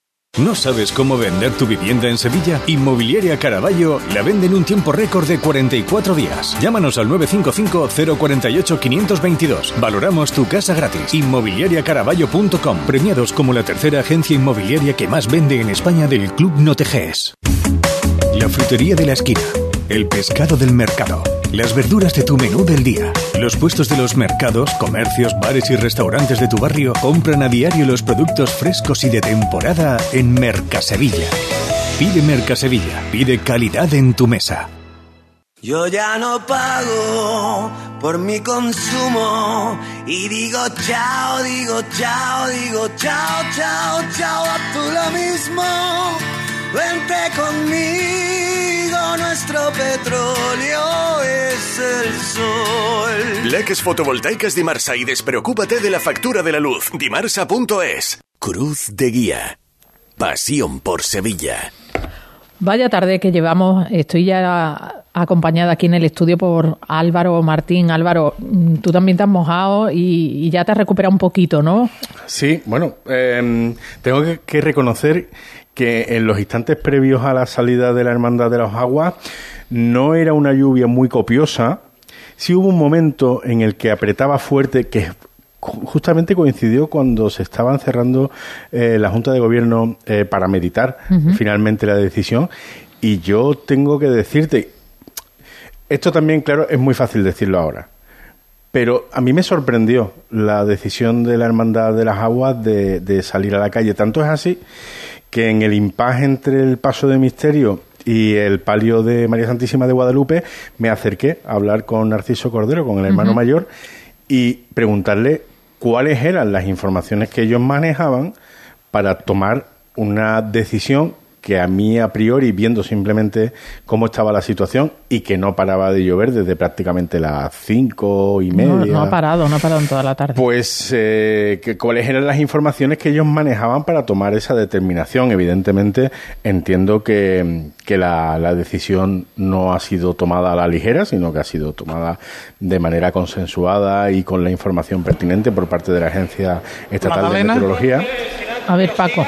¿No sabes cómo vender tu vivienda en Sevilla? Inmobiliaria Caraballo la vende en un tiempo récord de 44 días. Llámanos al 955-048-522. Valoramos tu casa gratis. Inmobiliariacaraballo.com. Premiados como la tercera agencia inmobiliaria que más vende en España del Club Noteges. La frutería de la esquina. El pescado del mercado. Las verduras de tu menú del día. Los puestos de los mercados, comercios, bares y restaurantes de tu barrio compran a diario los productos frescos y de temporada en Mercasevilla. Pide Mercasevilla. Pide calidad en tu mesa. Yo ya no pago por mi consumo y digo chao, digo chao, digo chao, chao, chao, a tú lo mismo. Vente conmigo, nuestro petróleo es el sol. Leques fotovoltaicas Dimarsa y despreocúpate de la factura de la luz. Dimarsa.es. Cruz de Guía. Pasión por Sevilla. Vaya tarde que llevamos. Estoy ya acompañada aquí en el estudio por Álvaro Martín. Álvaro, mm, tú también te has mojado y, y ya te has recuperado un poquito, ¿no? Sí, bueno, eh, tengo que, que reconocer que en los instantes previos a la salida de la Hermandad de las Aguas no era una lluvia muy copiosa. Sí hubo un momento en el que apretaba fuerte, que ju- justamente coincidió cuando se estaban cerrando eh, la Junta de Gobierno eh, para meditar finalmente la decisión. Y yo tengo que decirte, esto también, claro, es muy fácil decirlo ahora. Pero a mí me sorprendió la decisión de la Hermandad de las Aguas de, de salir a la calle. Tanto es así que en el impasse entre el paso de misterio y el palio de María Santísima de Guadalupe me acerqué a hablar con Narciso Cordero, con el hermano mayor, y preguntarle cuáles eran las informaciones que ellos manejaban para tomar una decisión que a mí a priori, viendo simplemente cómo estaba la situación y que no paraba de llover desde prácticamente las cinco y media. No, no ha parado, no ha parado en toda la tarde. Pues, eh, ¿cuáles eran las informaciones que ellos manejaban para tomar esa determinación? Evidentemente, entiendo que, que la, la decisión no ha sido tomada a la ligera, sino que ha sido tomada de manera consensuada y con la información pertinente por parte de la Agencia Estatal Magdalena. de Meteorología. A ver, Paco.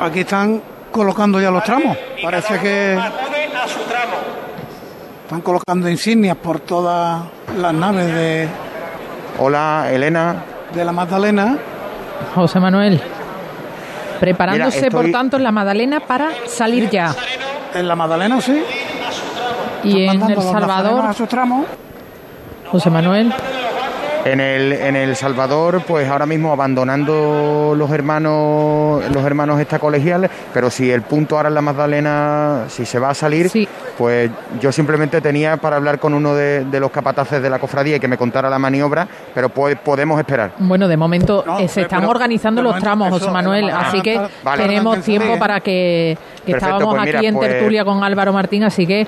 Aquí están colocando ya los tramos. Parece que están colocando insignias por todas las naves de, Hola, Elena. de la Magdalena. José Manuel. Preparándose, Mira, estoy- por tanto, en la Magdalena para salir ya. En la Magdalena, sí. Y en El Salvador, a sus tramos. José Manuel. En el, en el Salvador, pues ahora mismo abandonando los hermanos, los hermanos esta colegial, pero si el punto ahora en la Magdalena, si se va a salir, pues yo simplemente tenía para hablar con uno de, de los capataces de la cofradía y que me contara la maniobra, pero pues podemos esperar. Bueno, de momento eh, se están pero organizando los tramos, eso, José Manuel, así que vale. tenemos tiempo para que, que Perfecto, estábamos pues mira, aquí en pues- tertulia con Álvaro Martín, así que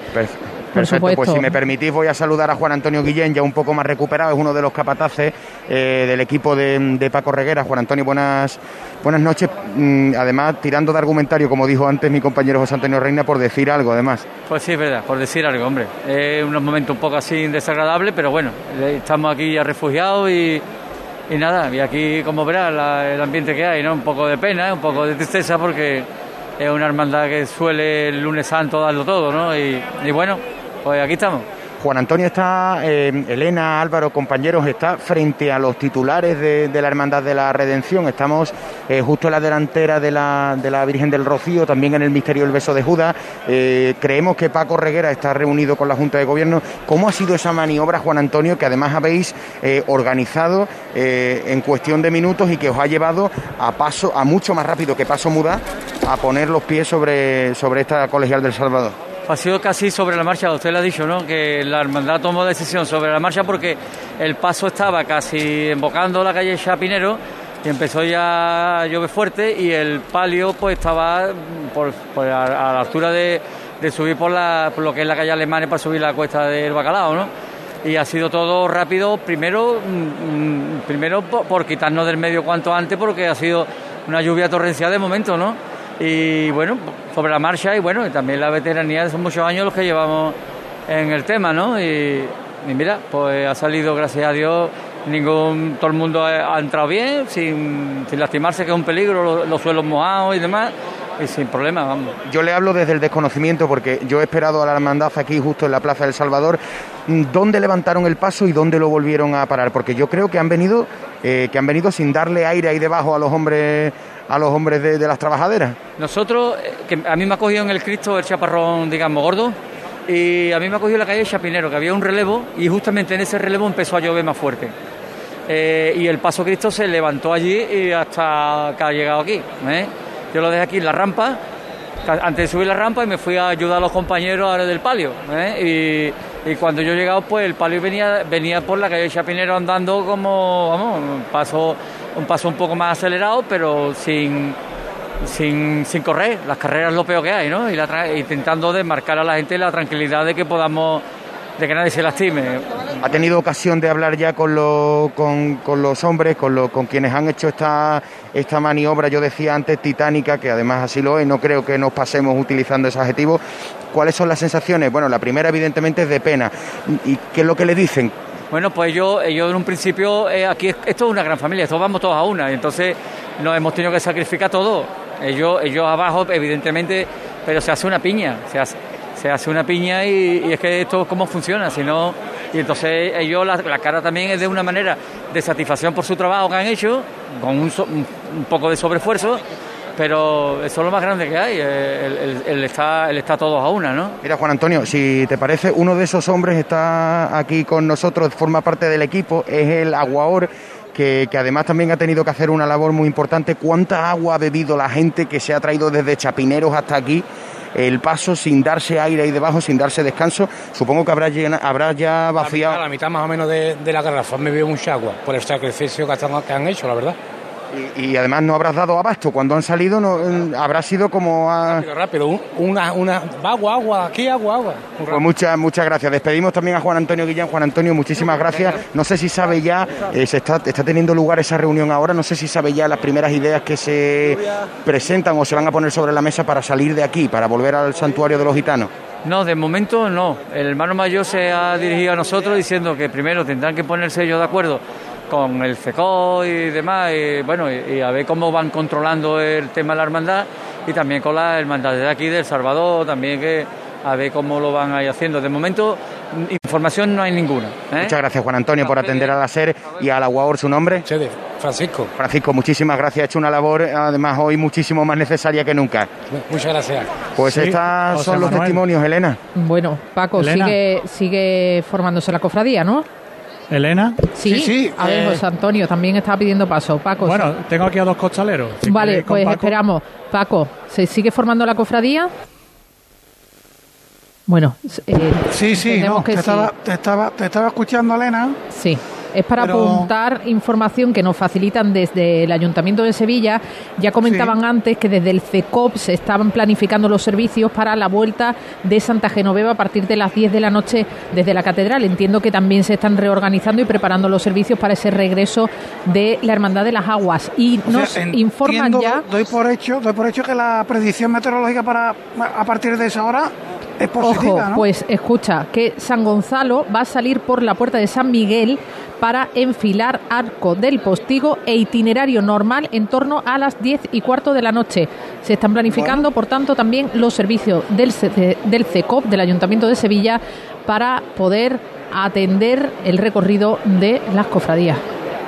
Por Perfecto, pues si me permitís voy a saludar a Juan Antonio Guillén, ya un poco más recuperado, es uno de los capataces eh, del equipo de, de Paco Reguera. Juan Antonio, buenas, buenas noches. Mm, Además, tirando de argumentario, como dijo antes mi compañero José Antonio Reina, por decir algo, además. Pues sí, es verdad, por decir algo, hombre. Es unos momentos un poco así desagradables, pero bueno, eh, estamos aquí ya refugiados y, y nada, y aquí, como verás, la- el ambiente que hay, ¿no? Un poco de pena, un poco de tristeza, porque es una hermandad que suele el lunes santo darlo todo, ¿no? Y, y bueno, pues aquí estamos. Juan Antonio está, eh, Elena, Álvaro, compañeros, está frente a los titulares de, la Hermandad de la Redención. Estamos eh, justo en la delantera de la, de la Virgen del Rocío, también en el misterio del beso de Judas. Eh, creemos que Paco Reguera está reunido con la Junta de Gobierno. ¿Cómo ha sido esa maniobra, Juan Antonio, que además habéis organizado en cuestión de minutos y que os ha llevado a paso, a mucho más rápido que Paso Muda, a poner los pies sobre esta colegial del Salvador? Ha sido casi sobre la marcha, usted lo ha dicho, ¿no? Que la hermandad tomó decisión sobre la marcha porque el paso estaba casi embocando la calle Chapinero y empezó ya a llover fuerte y el palio pues estaba mm, por, a, la altura de, de subir por, la, por lo que es la calle Alemania para subir la cuesta del Bacalao, ¿no? Y ha sido todo rápido, primero, mm, mm, primero por, por quitarnos del medio cuanto antes porque ha sido una lluvia torrencial de momento, ¿no? Y bueno, sobre la marcha y bueno, y también la veteranía son muchos años los que llevamos en el tema, ¿no? Y, y mira, pues ha salido, gracias a Dios, ningún, todo el mundo ha, entrado bien, sin, sin lastimarse, que es un peligro, los, los suelos mojados y demás, y sin problema, vamos. Yo le hablo desde el desconocimiento porque yo he esperado a la hermandad aquí justo en la Plaza del Salvador. ¿Dónde levantaron el paso y dónde lo volvieron a parar? Porque yo creo que han venido, eh, que han venido sin darle aire ahí debajo a los hombres, a los hombres de, las trabajaderas. Nosotros, eh, que a mí me ha cogido en el Cristo el chaparrón, digamos, gordo, y a mí me ha cogido la calle Chapinero, que había un relevo, y justamente en ese relevo empezó a llover más fuerte. Eh, y el paso Cristo se levantó allí y hasta que ha llegado aquí. ¿eh? Yo lo dejé aquí en la rampa, antes de subir la rampa, y me fui a ayudar a los compañeros del palio. Y cuando yo he llegado, pues el palio venía, venía por la calle Chapinero andando como, vamos, un paso, un paso un poco más acelerado, pero sin, sin, sin correr. Las carreras es lo peor que hay, ¿no? Y intentando desmarcar a la gente la tranquilidad de que podamos, de que nadie se lastime. ¿Ha tenido ocasión de hablar ya con, los con los hombres, con, los con quienes han hecho esta, esta maniobra, yo decía antes, titánica, que además así lo es, no creo que nos pasemos utilizando ese adjetivo? ¿Cuáles son las sensaciones? Bueno, la primera evidentemente es de pena. ¿Y qué es lo que le dicen? Bueno, pues yo, yo en un principio, eh, aquí es- esto es una gran familia, todos vamos todos a una, y entonces nos hemos tenido que sacrificar todo. Ellos, ellos abajo, evidentemente, pero se hace una piña, se hace, se hace una piña y, es que esto es como funciona, si no, y entonces ellos, la, cara también es de una manera de satisfacción por su trabajo que han hecho, con un, so- un poco de sobreesfuerzo, pero eso es lo más grande que hay, eh, el, el- el está, el está todos a una, ¿no? Mira, Juan Antonio, si te parece, uno de esos hombres está aquí con nosotros, forma parte del equipo, es el aguaor. Que, que además también ha tenido que hacer una labor muy importante. ¿Cuánta agua ha bebido la gente que se ha traído desde Chapineros hasta aquí? El paso sin darse aire ahí debajo, sin darse descanso. Supongo que habrá, llena- habrá ya vaciado. A la mitad más o menos de, de la garrafa me veo mucha agua por el sacrificio que, están- que han hecho, la verdad. Y, además no habrás dado abasto. Cuando han salido no, eh, habrá sido como... A... Rápido, rápido. Una, una... Agua, agua, aquí agua, agua. Pues muchas, muchas gracias. Despedimos también a Juan Antonio Guillén. Juan Antonio, muchísimas gracias. No sé si sabe ya, eh, se está, está teniendo lugar esa reunión ahora, no sé si sabe ya las primeras ideas que se presentan o se van a poner sobre la mesa para salir de aquí, para volver al santuario de los gitanos. No, de momento no. El hermano mayor se ha dirigido a nosotros diciendo que primero tendrán que ponerse ellos de acuerdo con el FECO y demás, y bueno, y, a ver cómo van controlando el tema de la hermandad y también con la hermandad de aquí del Salvador, también que a ver cómo lo van ahí haciendo. De momento, información no hay ninguna. ¿eh? Muchas gracias, Juan Antonio, por atender a la SER y a la UAOR, su nombre. Francisco. Francisco, muchísimas gracias. Ha hecho una labor, además, hoy muchísimo más necesaria que nunca. Muchas gracias. Pues estos son los testimonios, Elena. Bueno, Paco, sigue, sigue formándose la cofradía, ¿no? Elena. Sí, sí. A ver, eh, José Antonio también estaba pidiendo paso. Paco. Bueno, tengo aquí a dos costaleros. vale, pues esperamos. Paco, ¿se sigue formando la cofradía? Bueno, eh, sí, sí, te, Estaba, te, estaba, te estaba escuchando, Elena. Sí. Es para apuntar información que nos facilitan desde el Ayuntamiento de Sevilla. Ya comentaban antes que desde el CECOP se estaban planificando los servicios para la vuelta de Santa Genoveva a partir de las 10 de la noche desde la Catedral. Entiendo que también se están reorganizando y preparando los servicios para ese regreso de la Hermandad de las Aguas. Y nos informan ya. Doy por hecho, doy por hecho que la predicción meteorológica para a partir de esa hora es positiva, Ojo, pues escucha que San Gonzalo va a salir por la puerta de San Miguel para enfilar arco del postigo e itinerario normal en torno a las 10 y cuarto de la noche. Se están planificando, por tanto, también los servicios del, del CECOP, del Ayuntamiento de Sevilla, para poder atender el recorrido de las cofradías.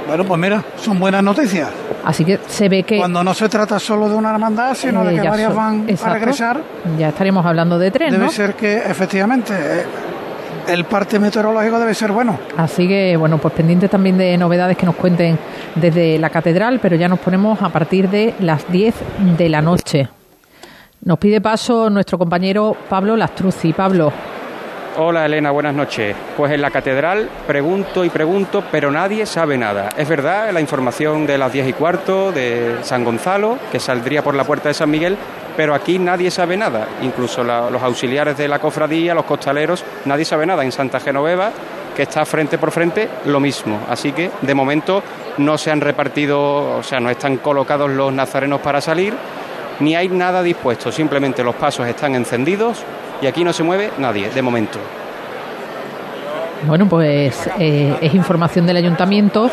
Bueno, pues mira, son buenas noticias. Así que se ve que... Cuando no se trata solo de una hermandad, sino de eh, que varias van a regresar... Ya estaríamos hablando de tren, Debe ser que, efectivamente, eh, el parte meteorológico debe ser bueno. Así que, bueno, pues pendiente también de novedades que nos cuenten desde la catedral, pero ya nos ponemos a partir de las 10 de la noche. Nos pide paso nuestro compañero Pablo Lastruzzi. Pablo. Hola Elena, buenas noches. Pues en la catedral pregunto y pregunto, pero nadie sabe nada. Es verdad, la información de las 10 y cuarto de San Gonzalo, que saldría por la puerta de San Miguel, pero aquí nadie sabe nada, incluso los auxiliares de la cofradía, los costaleros, nadie sabe nada. En Santa Genoveva, que está frente por frente, lo mismo. Así que de momento no se han repartido, o sea, no están colocados los nazarenos para salir, ni hay nada dispuesto, simplemente los pasos están encendidos y aquí no se mueve nadie, de momento. Bueno, pues eh, es información del ayuntamiento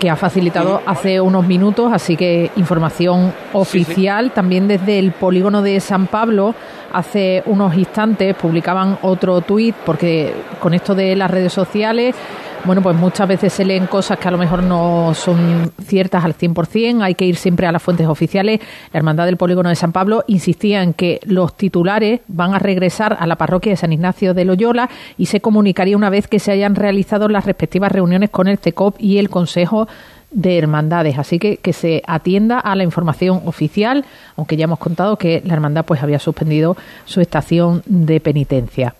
que ha facilitado hace unos minutos, así que información oficial. También desde el polígono de San Pablo, hace unos instantes publicaban otro tuit, porque con esto de las redes sociales bueno, pues muchas veces se leen cosas que a lo mejor no son ciertas al 100%, hay que ir siempre a las fuentes oficiales. La Hermandad del Polígono de San Pablo insistía en que los titulares van a regresar a la parroquia de San Ignacio de Loyola y se comunicaría una vez que se hayan realizado las respectivas reuniones con el CECOP y el Consejo de hermandades, así que que se atienda a la información oficial, aunque ya hemos contado que la hermandad pues había suspendido su estación de penitencia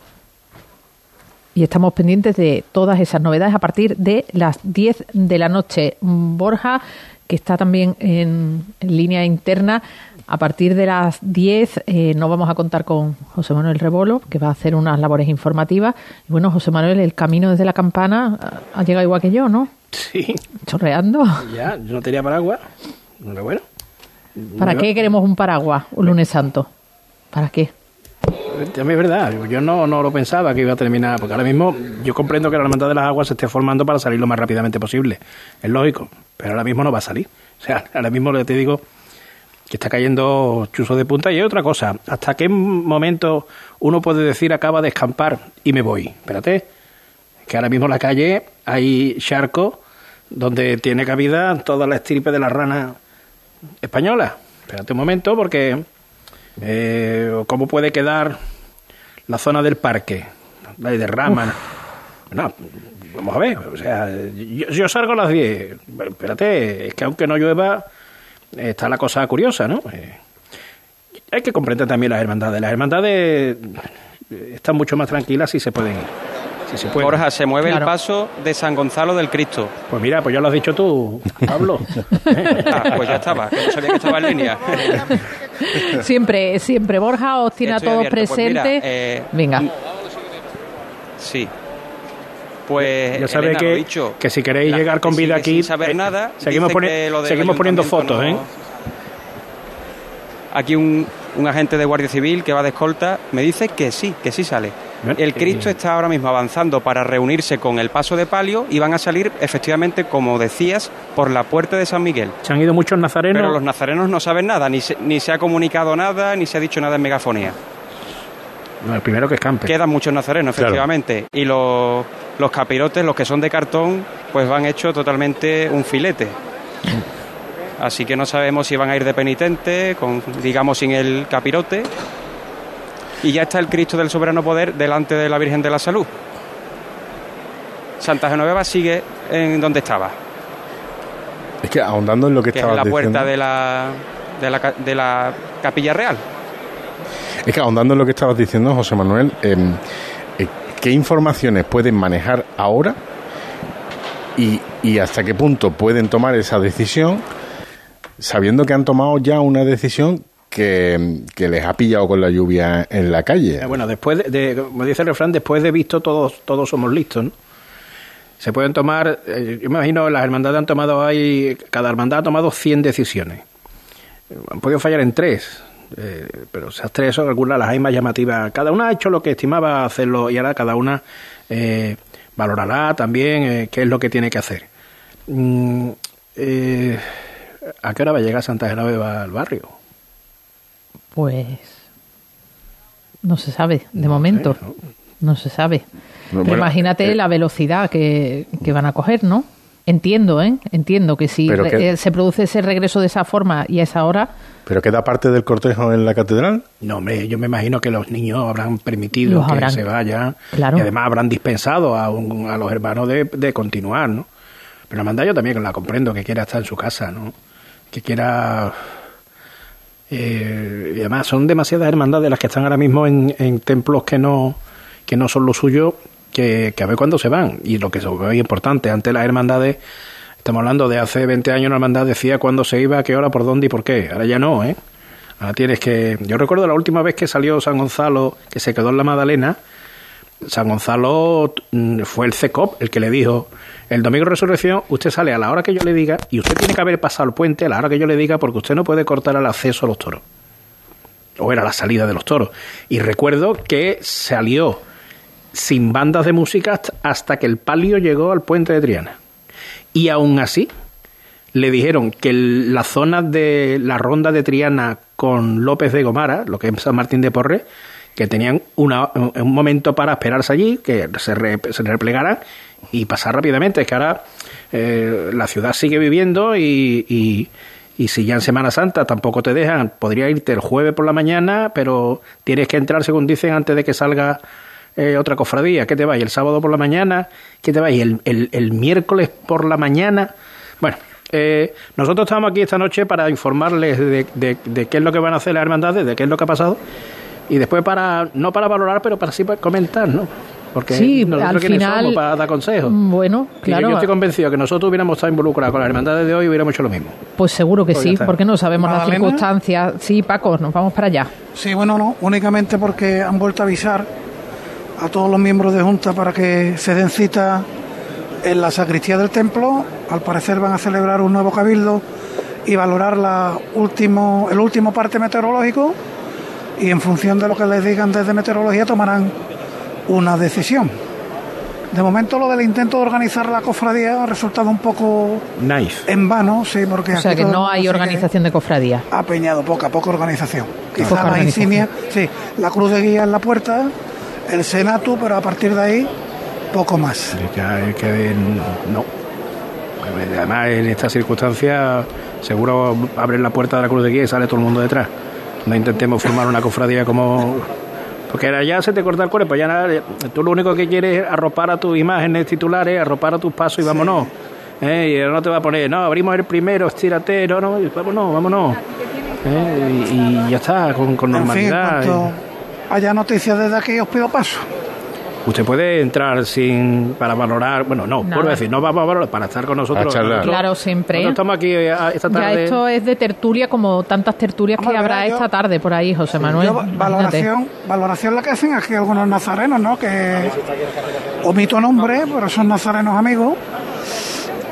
y estamos pendientes de todas esas novedades a partir de las 10 de la noche. Borja, que está también en, línea interna, a partir de las 10 eh, no vamos a contar con José Manuel Rebolo, que va a hacer unas labores informativas. Y bueno, José Manuel, el camino desde la campana ha llegado igual que yo, ¿no? Sí. Chorreando. Ya, yo no tenía paraguas. Pero bueno. ¿Para qué queremos un paraguas un lunes santo? ¿Para qué? Es verdad, yo no, no lo pensaba que iba a terminar, porque ahora mismo yo comprendo que la hermandad de las aguas se esté formando para salir lo más rápidamente posible, es lógico, pero ahora mismo no va a salir. O sea, ahora mismo te digo que está cayendo chuzo de punta y hay otra cosa, ¿hasta qué momento uno puede decir acaba de escampar y me voy? Espérate, que ahora mismo en la calle hay charco donde tiene cabida toda la estirpe de la rana española. Espérate un momento porque eh, ¿Cómo puede quedar la zona del parque? La de rama. No, vamos a ver. O sea, yo, salgo a las 10. espérate, es que aunque no llueva, está la cosa curiosa, ¿no? Eh, hay que comprender también las hermandades. Las hermandades están mucho más tranquilas si se pueden ir. Se puede. Borja, se mueve Claro. el paso de San Gonzalo del Cristo. Pues mira, pues ya lo has dicho tú, Pablo. Ah, pues ya estaba, que no sabía que estaba en línea. Siempre, siempre. Borja os tiene a todos. Pues presentes. eh, Venga. Sí. Pues Ya sabe Elena, que, lo dicho, que si queréis llegar con vida aquí, sin saber eh, nada, seguimos, poni- poniendo fotos, no- ¿eh? Aquí un, un agente de Guardia Civil que va de escolta me dice que sí, que sí sale. El Cristo está ahora mismo avanzando para reunirse con el paso de palio y van a salir efectivamente, como decías, por la puerta de San Miguel. Se han ido muchos nazarenos. Pero los nazarenos no saben nada, ni se, ni se ha comunicado nada, ni se ha dicho nada en megafonía. No, el primero que escampe. Quedan muchos nazarenos, Claro. efectivamente. Y los, los capirotes, los que son de cartón, pues van hecho totalmente un filete. Así que no sabemos si van a ir de penitente, con, digamos sin el capirote. Y ya está el Cristo del Soberano Poder delante de la Virgen de la Salud. Santa Genoveva sigue en donde estaba, Es que ahondando en lo que, que es en la puerta diciendo, de la, de, la, de la Capilla Real. es que ahondando en lo que estabas diciendo, José Manuel, em, eh, ¿qué informaciones pueden manejar ahora y, y hasta qué punto pueden tomar esa decisión sabiendo que han tomado ya una decisión que, les ha pillado con la lluvia en la calle? Eh, Bueno, después de, como dice el refrán, después de visto todos todos somos listos. Se pueden tomar, eh, yo me imagino, las hermandades han tomado ahí, cada hermandad ha tomado 100 decisiones. Eh, Han podido fallar en tres, eh, pero esas tres son algunas las hay más llamativas. Cada una ha hecho lo que estimaba hacerlo y ahora cada una eh, valorará también eh, qué es lo que tiene que hacer. Mm, eh, ¿A qué hora va a llegar Santa Genoveva al barrio? Pues no se sabe, de momento. No se sabe. No, Pero bueno, imagínate eh, la velocidad que, que van a coger, ¿no? Entiendo, ¿eh? Entiendo que si Pero re- que- eh, se produce ese regreso de esa forma y a esa hora, ¿Pero queda parte del cortejo en la catedral? No, hombre, yo me imagino que los niños habrán permitido Los que habrán. se vayan Claro. y además habrán dispensado a, un- a los hermanos de, de continuar, ¿no? Pero la hermandad yo también la comprendo, que quiera estar en su casa, ¿no? Que quiera... eh, y además son demasiadas hermandades las que están ahora mismo en, en templos que no, que no son lo suyo, que, que a ver cuándo se van. Y lo que es muy importante, antes las hermandades, estamos hablando de hace 20 años, una hermandad decía cuándo se iba, qué hora, por dónde y por qué. Ahora ya no, ¿eh? Ahora tienes que... Yo recuerdo la última vez que salió San Gonzalo, que se quedó en la Madalena, San Gonzalo mm, fue el CECOP el que le dijo, el domingo de resurrección usted sale a la hora que yo le diga y usted tiene que haber pasado el puente a la hora que yo le diga porque usted no puede cortar el acceso a los toros. O era la salida de los toros. Y recuerdo que salió sin bandas de música hasta- que el palio llegó al puente de Triana. Y aún así, le dijeron que la zona de la ronda de Triana con López de Gomara, lo que es San Martín de Porres, que tenían una- un momento para esperarse allí, que se, re- se replegaran y pasar rápidamente. Es que ahora eh, la ciudad sigue viviendo y, y, y si ya en Semana Santa tampoco te dejan, podría irte el jueves por la mañana, pero tienes que entrar, según dicen, antes de que salga eh, otra cofradía. ¿Qué te vais? ¿El sábado por la mañana? ¿Qué te vais? ¿El, el, el miércoles por la mañana? Bueno, eh, nosotros estamos aquí esta noche para informarles de, de- de qué es lo que van a hacer las hermandades, de qué es lo que ha pasado, y después para, no para valorar, pero para sí para comentar, ¿no? Porque Sí, nosotros al quiénes final- somos para dar consejos. mm, bueno, Y yo- claro, yo estoy convencido que nosotros hubiéramos estado involucrados con las hermandades de hoy y hubiéramos hecho lo mismo. pues seguro que Pues sí, porque no sabemos las circunstancias. Sí, Paco, nos vamos para allá. Sí, bueno, no, únicamente porque han vuelto a avisar a todos los miembros de Junta para que se den cita en la sacristía del templo. Al parecer van a celebrar un nuevo cabildo y valorar la último, el último parte meteorológico y en función de lo que les digan desde meteorología tomarán una decisión. De momento lo del intento de organizar la cofradía ha resultado un poco Nice. en vano, sí, porque O sea que no hay organización de cofradía. ha apeñado poca, poca organización. Quizá Poca la organización. insignia, sí, la cruz de guía en la puerta, el senato, pero a partir de ahí, poco más. Ya es que no. Además, en estas circunstancias, seguro abren la puerta de la cruz de guía y sale todo el mundo detrás. No intentemos formar una cofradía como. Porque ya se te corta el cuerpo, ya nada, tú lo único que quieres es arropar a tus imágenes titulares, arropar a tus pasos y vámonos. ¿Eh? Y ahora no te va a poner, no, abrimos el primero, estírate, no, no, vámonos, vámonos. ¿Eh? Y, y ya está, con, con En fin, en normalidad. cuanto haya noticias desde aquí, os pido paso. Usted puede entrar sin para valorar, bueno, no, por decir, no vamos a valorar para estar con nosotros. A charlar. Nosotros- Claro, siempre. nosotros estamos aquí eh, esta Ya tarde. esto es de tertulia como tantas tertulias que habrá yo- esta tarde por ahí, José Manuel. Yo, valoración, valoración la que hacen aquí algunos nazarenos, ¿no? Que omito nombre, pero son nazarenos amigos.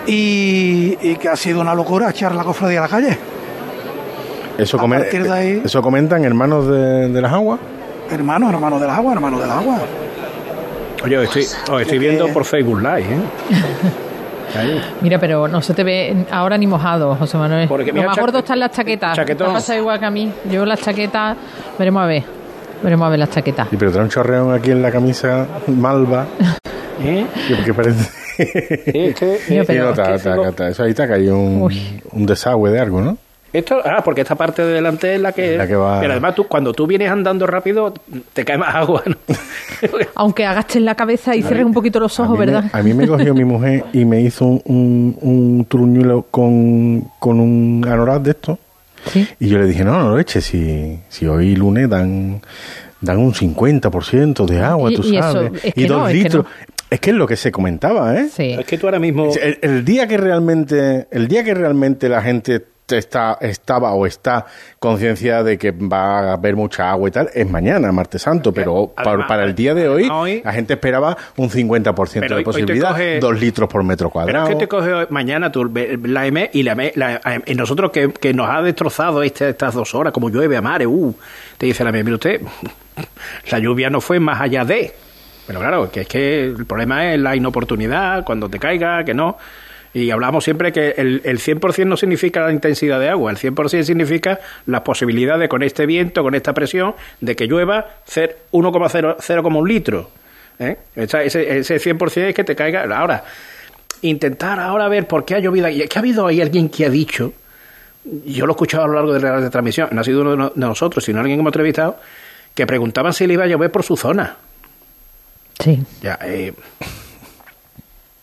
Y, y que ha sido una locura echar la cofradía a la calle. Eso, A de ahí- eso comentan hermanos de, de las aguas. Hermano, hermano del agua, hermano del agua. Oye, os estoy, os estoy viendo por Facebook Live, ¿eh? Mira, pero no se te ve ahora ni mojado, José Manuel. Porque Lo más gordo están las chaquetas. chaquetón. Te pasa igual que a mí. Yo las chaquetas, veremos a ver. Veremos a ver las chaquetas. Y pero trae un chorreón aquí en la camisa malva. ¿Eh? Que, que parece. Que- Sí, que- no, es que eso ahí te ha caído un, un desagüe de algo, ¿no? Esto, ah, porque esta parte de delante es la que. La que va- Pero además, tú, cuando tú vienes andando rápido, te cae más agua, ¿no? Aunque agaches la cabeza y cierres un poquito los ojos, a, ¿verdad? me, a mí me cogió mi mujer y me hizo un, un, un truñuelo con, con un anorak de esto. Y yo le dije, no, no lo eches, si, si hoy lunes dan, dan un 50% de agua, Y- tú y eso, sabes. es que y dos no, es que litros. no. Es que es lo que se comentaba, ¿eh? Es que tú ahora mismo. El, el día que realmente, el día que realmente la gente te está, estaba o está conciencia de que va a haber mucha agua y tal, es mañana, martes santo, pero para, además- para el día de hoy, hoy- la gente esperaba un 50% Pero de hoy- posibilidad, dos litros por metro Pero cuadrado. es que te coge mañana tú, la M y la, M- la- y nosotros que, que nos ha destrozado este- estas dos horas, como llueve a mares, uh, te dice la M, mire usted, la lluvia no fue más allá de. Pero claro, que es que el problema es la inoportunidad, cuando te caiga, que no. Y hablamos siempre que el, el 100% no significa la intensidad de agua, el 100% significa las posibilidades con este viento, con esta presión, de que llueva cer- 1,0 litro. ¿eh? Ese, ese 100% es que te caiga. Ahora, intentar ahora ver por qué ha llovido. Y que ha habido ahí alguien que ha dicho, yo lo he escuchado a lo largo de la de transmisión, no ha sido uno de no- de nosotros, sino alguien que hemos entrevistado, que preguntaban si le iba a llover por su zona. Sí. Ya, eh,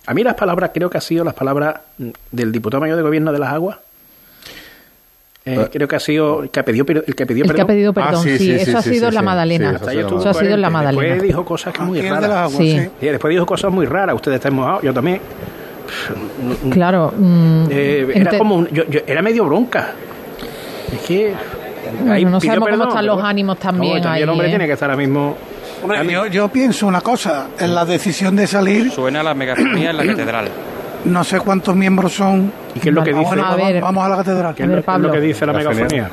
a mí las palabras, creo que ha sido las palabras mm, del diputado mayor de gobierno de las aguas. Eh, Eh. creo que ha sido el que pidió, el que pidió El que perdón. ha pedido perdón, sí, eso ha sido la ahí estuvo Eso ha sido la. Magdalena. Después dijo cosas que muy el de raras. las aguas, Sí. sí. Y después dijo cosas muy raras. Ustedes están mojados, yo también. Claro. mm, Eh, era como un- yo- yo- era medio bronca. Es que Bueno, ahí no sabemos cómo perdón, están pero- los ánimos también No, también el ahí, hombre ¿eh? tiene que estar ahora mismo. Hombre, yo, yo pienso una cosa, en la decisión de salir, Suena la megafonía en la catedral. no sé cuántos miembros son. ¿Y qué es lo que Vamos dice? a ver, vamos a la catedral. ¿Qué es es lo que dice la megafonía?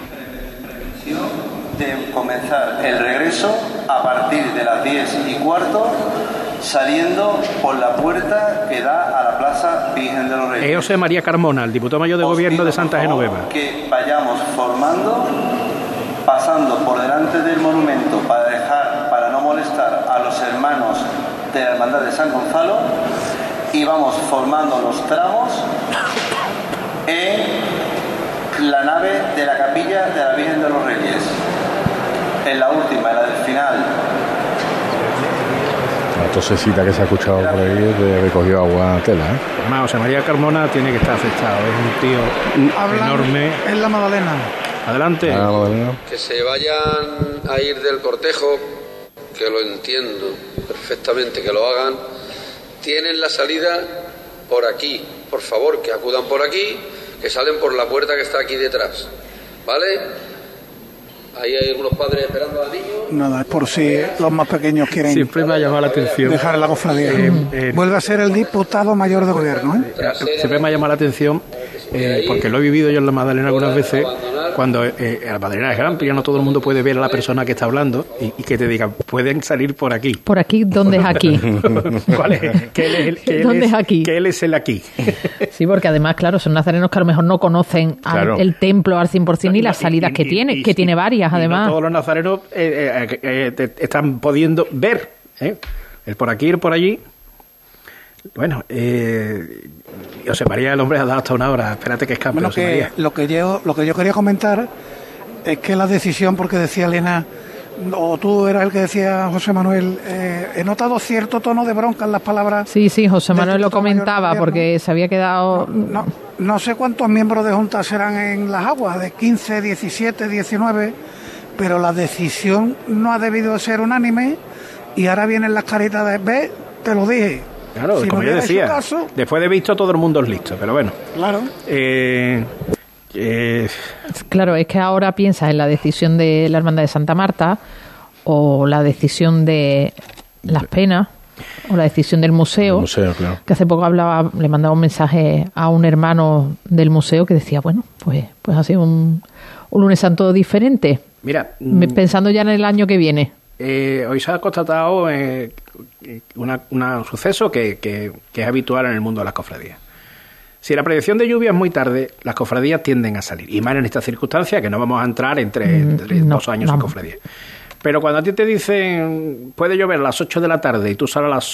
de comenzar el regreso a partir de las 10 y cuarto, saliendo por la puerta que da a la Plaza Virgen de los Reyes. Es José María Carmona, el diputado mayor de gobierno de Santa Genoveva. Que vayamos formando, pasando por delante del monumento para dejar, para no molestar a los hermanos de la Hermandad de San Gonzalo, y vamos formando los tramos en la nave de la capilla de la Virgen de los Reyes. En la última, en la del final, La tosecita que se ha escuchado por ahí es de recogió agua tela, ¿eh? Además, José María Carmona tiene que estar afectado. Es un tío Hablan enorme. en la Magdalena. Adelante. Que se vayan a ir del cortejo, que lo entiendo perfectamente, que lo hagan, tienen la salida por aquí. Por favor, que acudan por aquí, que salen por la puerta que está aquí detrás. ¿Vale? Ahí hay algunos padres esperando al niño. Nada, es por si los más pequeños quieren Siempre me ha llamado la atención. dejar la cofradía. Eh, eh, Vuelve a ser el diputado mayor de gobierno, ¿eh? Siempre me ha llamado la atención, eh, porque lo he vivido yo en la Magdalena algunas veces, cuando eh, la Magdalena es amplia, no todo el mundo puede ver a la persona que está hablando y, y que te diga, pueden salir por aquí. Por aquí, ¿dónde es aquí? ¿Cuál es? Que él es el, que él ¿Dónde es, es aquí? Que él es el aquí. Sí, porque además, claro, son nazarenos que a lo mejor no conocen al- Claro. el templo al 100% ni las salidas que tiene, que tiene varias Y además. no todos los nazarenos eh, eh, eh, te- están pudiendo ver. ¿eh? El por aquí, el por allí. Bueno, eh, José María, el hombre ha dado hasta una hora. Espérate que escape, Bueno, José que María. lo que yo lo que yo quería comentar es que la decisión, porque decía Elena, o tú eras el que decía José Manuel, eh, he notado cierto tono de bronca en las palabras. Sí, sí, José Manuel lo comentaba porque se había quedado... No, no sé cuántos miembros de Junta serán en las aguas, de 15, 17, 19, pero la decisión no ha debido ser unánime y ahora vienen las caritas de ve, te lo dije. Claro, Si como no yo decía, caso- después de visto todo el mundo es listo, pero bueno. Claro. Eh, eh, Claro, es que ahora piensas en la decisión de la Hermandad de Santa Marta o la decisión de las penas o la decisión del museo. museo, claro. Que hace poco hablaba, le mandaba un mensaje a un hermano del museo que decía, bueno, pues, pues ha sido un, un lunes santo diferente. mira, Me- mm, Pensando ya en el año que viene. Eh, hoy se ha constatado eh, una- una- un suceso que, que- que es habitual en el mundo de las cofradías. Si la predicción de lluvia es muy tarde, las cofradías tienden a salir. Y más en esta circunstancia, que no vamos a entrar entre, Mm, entre no, dos años en vamos. cofradías. Pero cuando a ti te dicen, puede llover a las 8 de la tarde y tú sales a las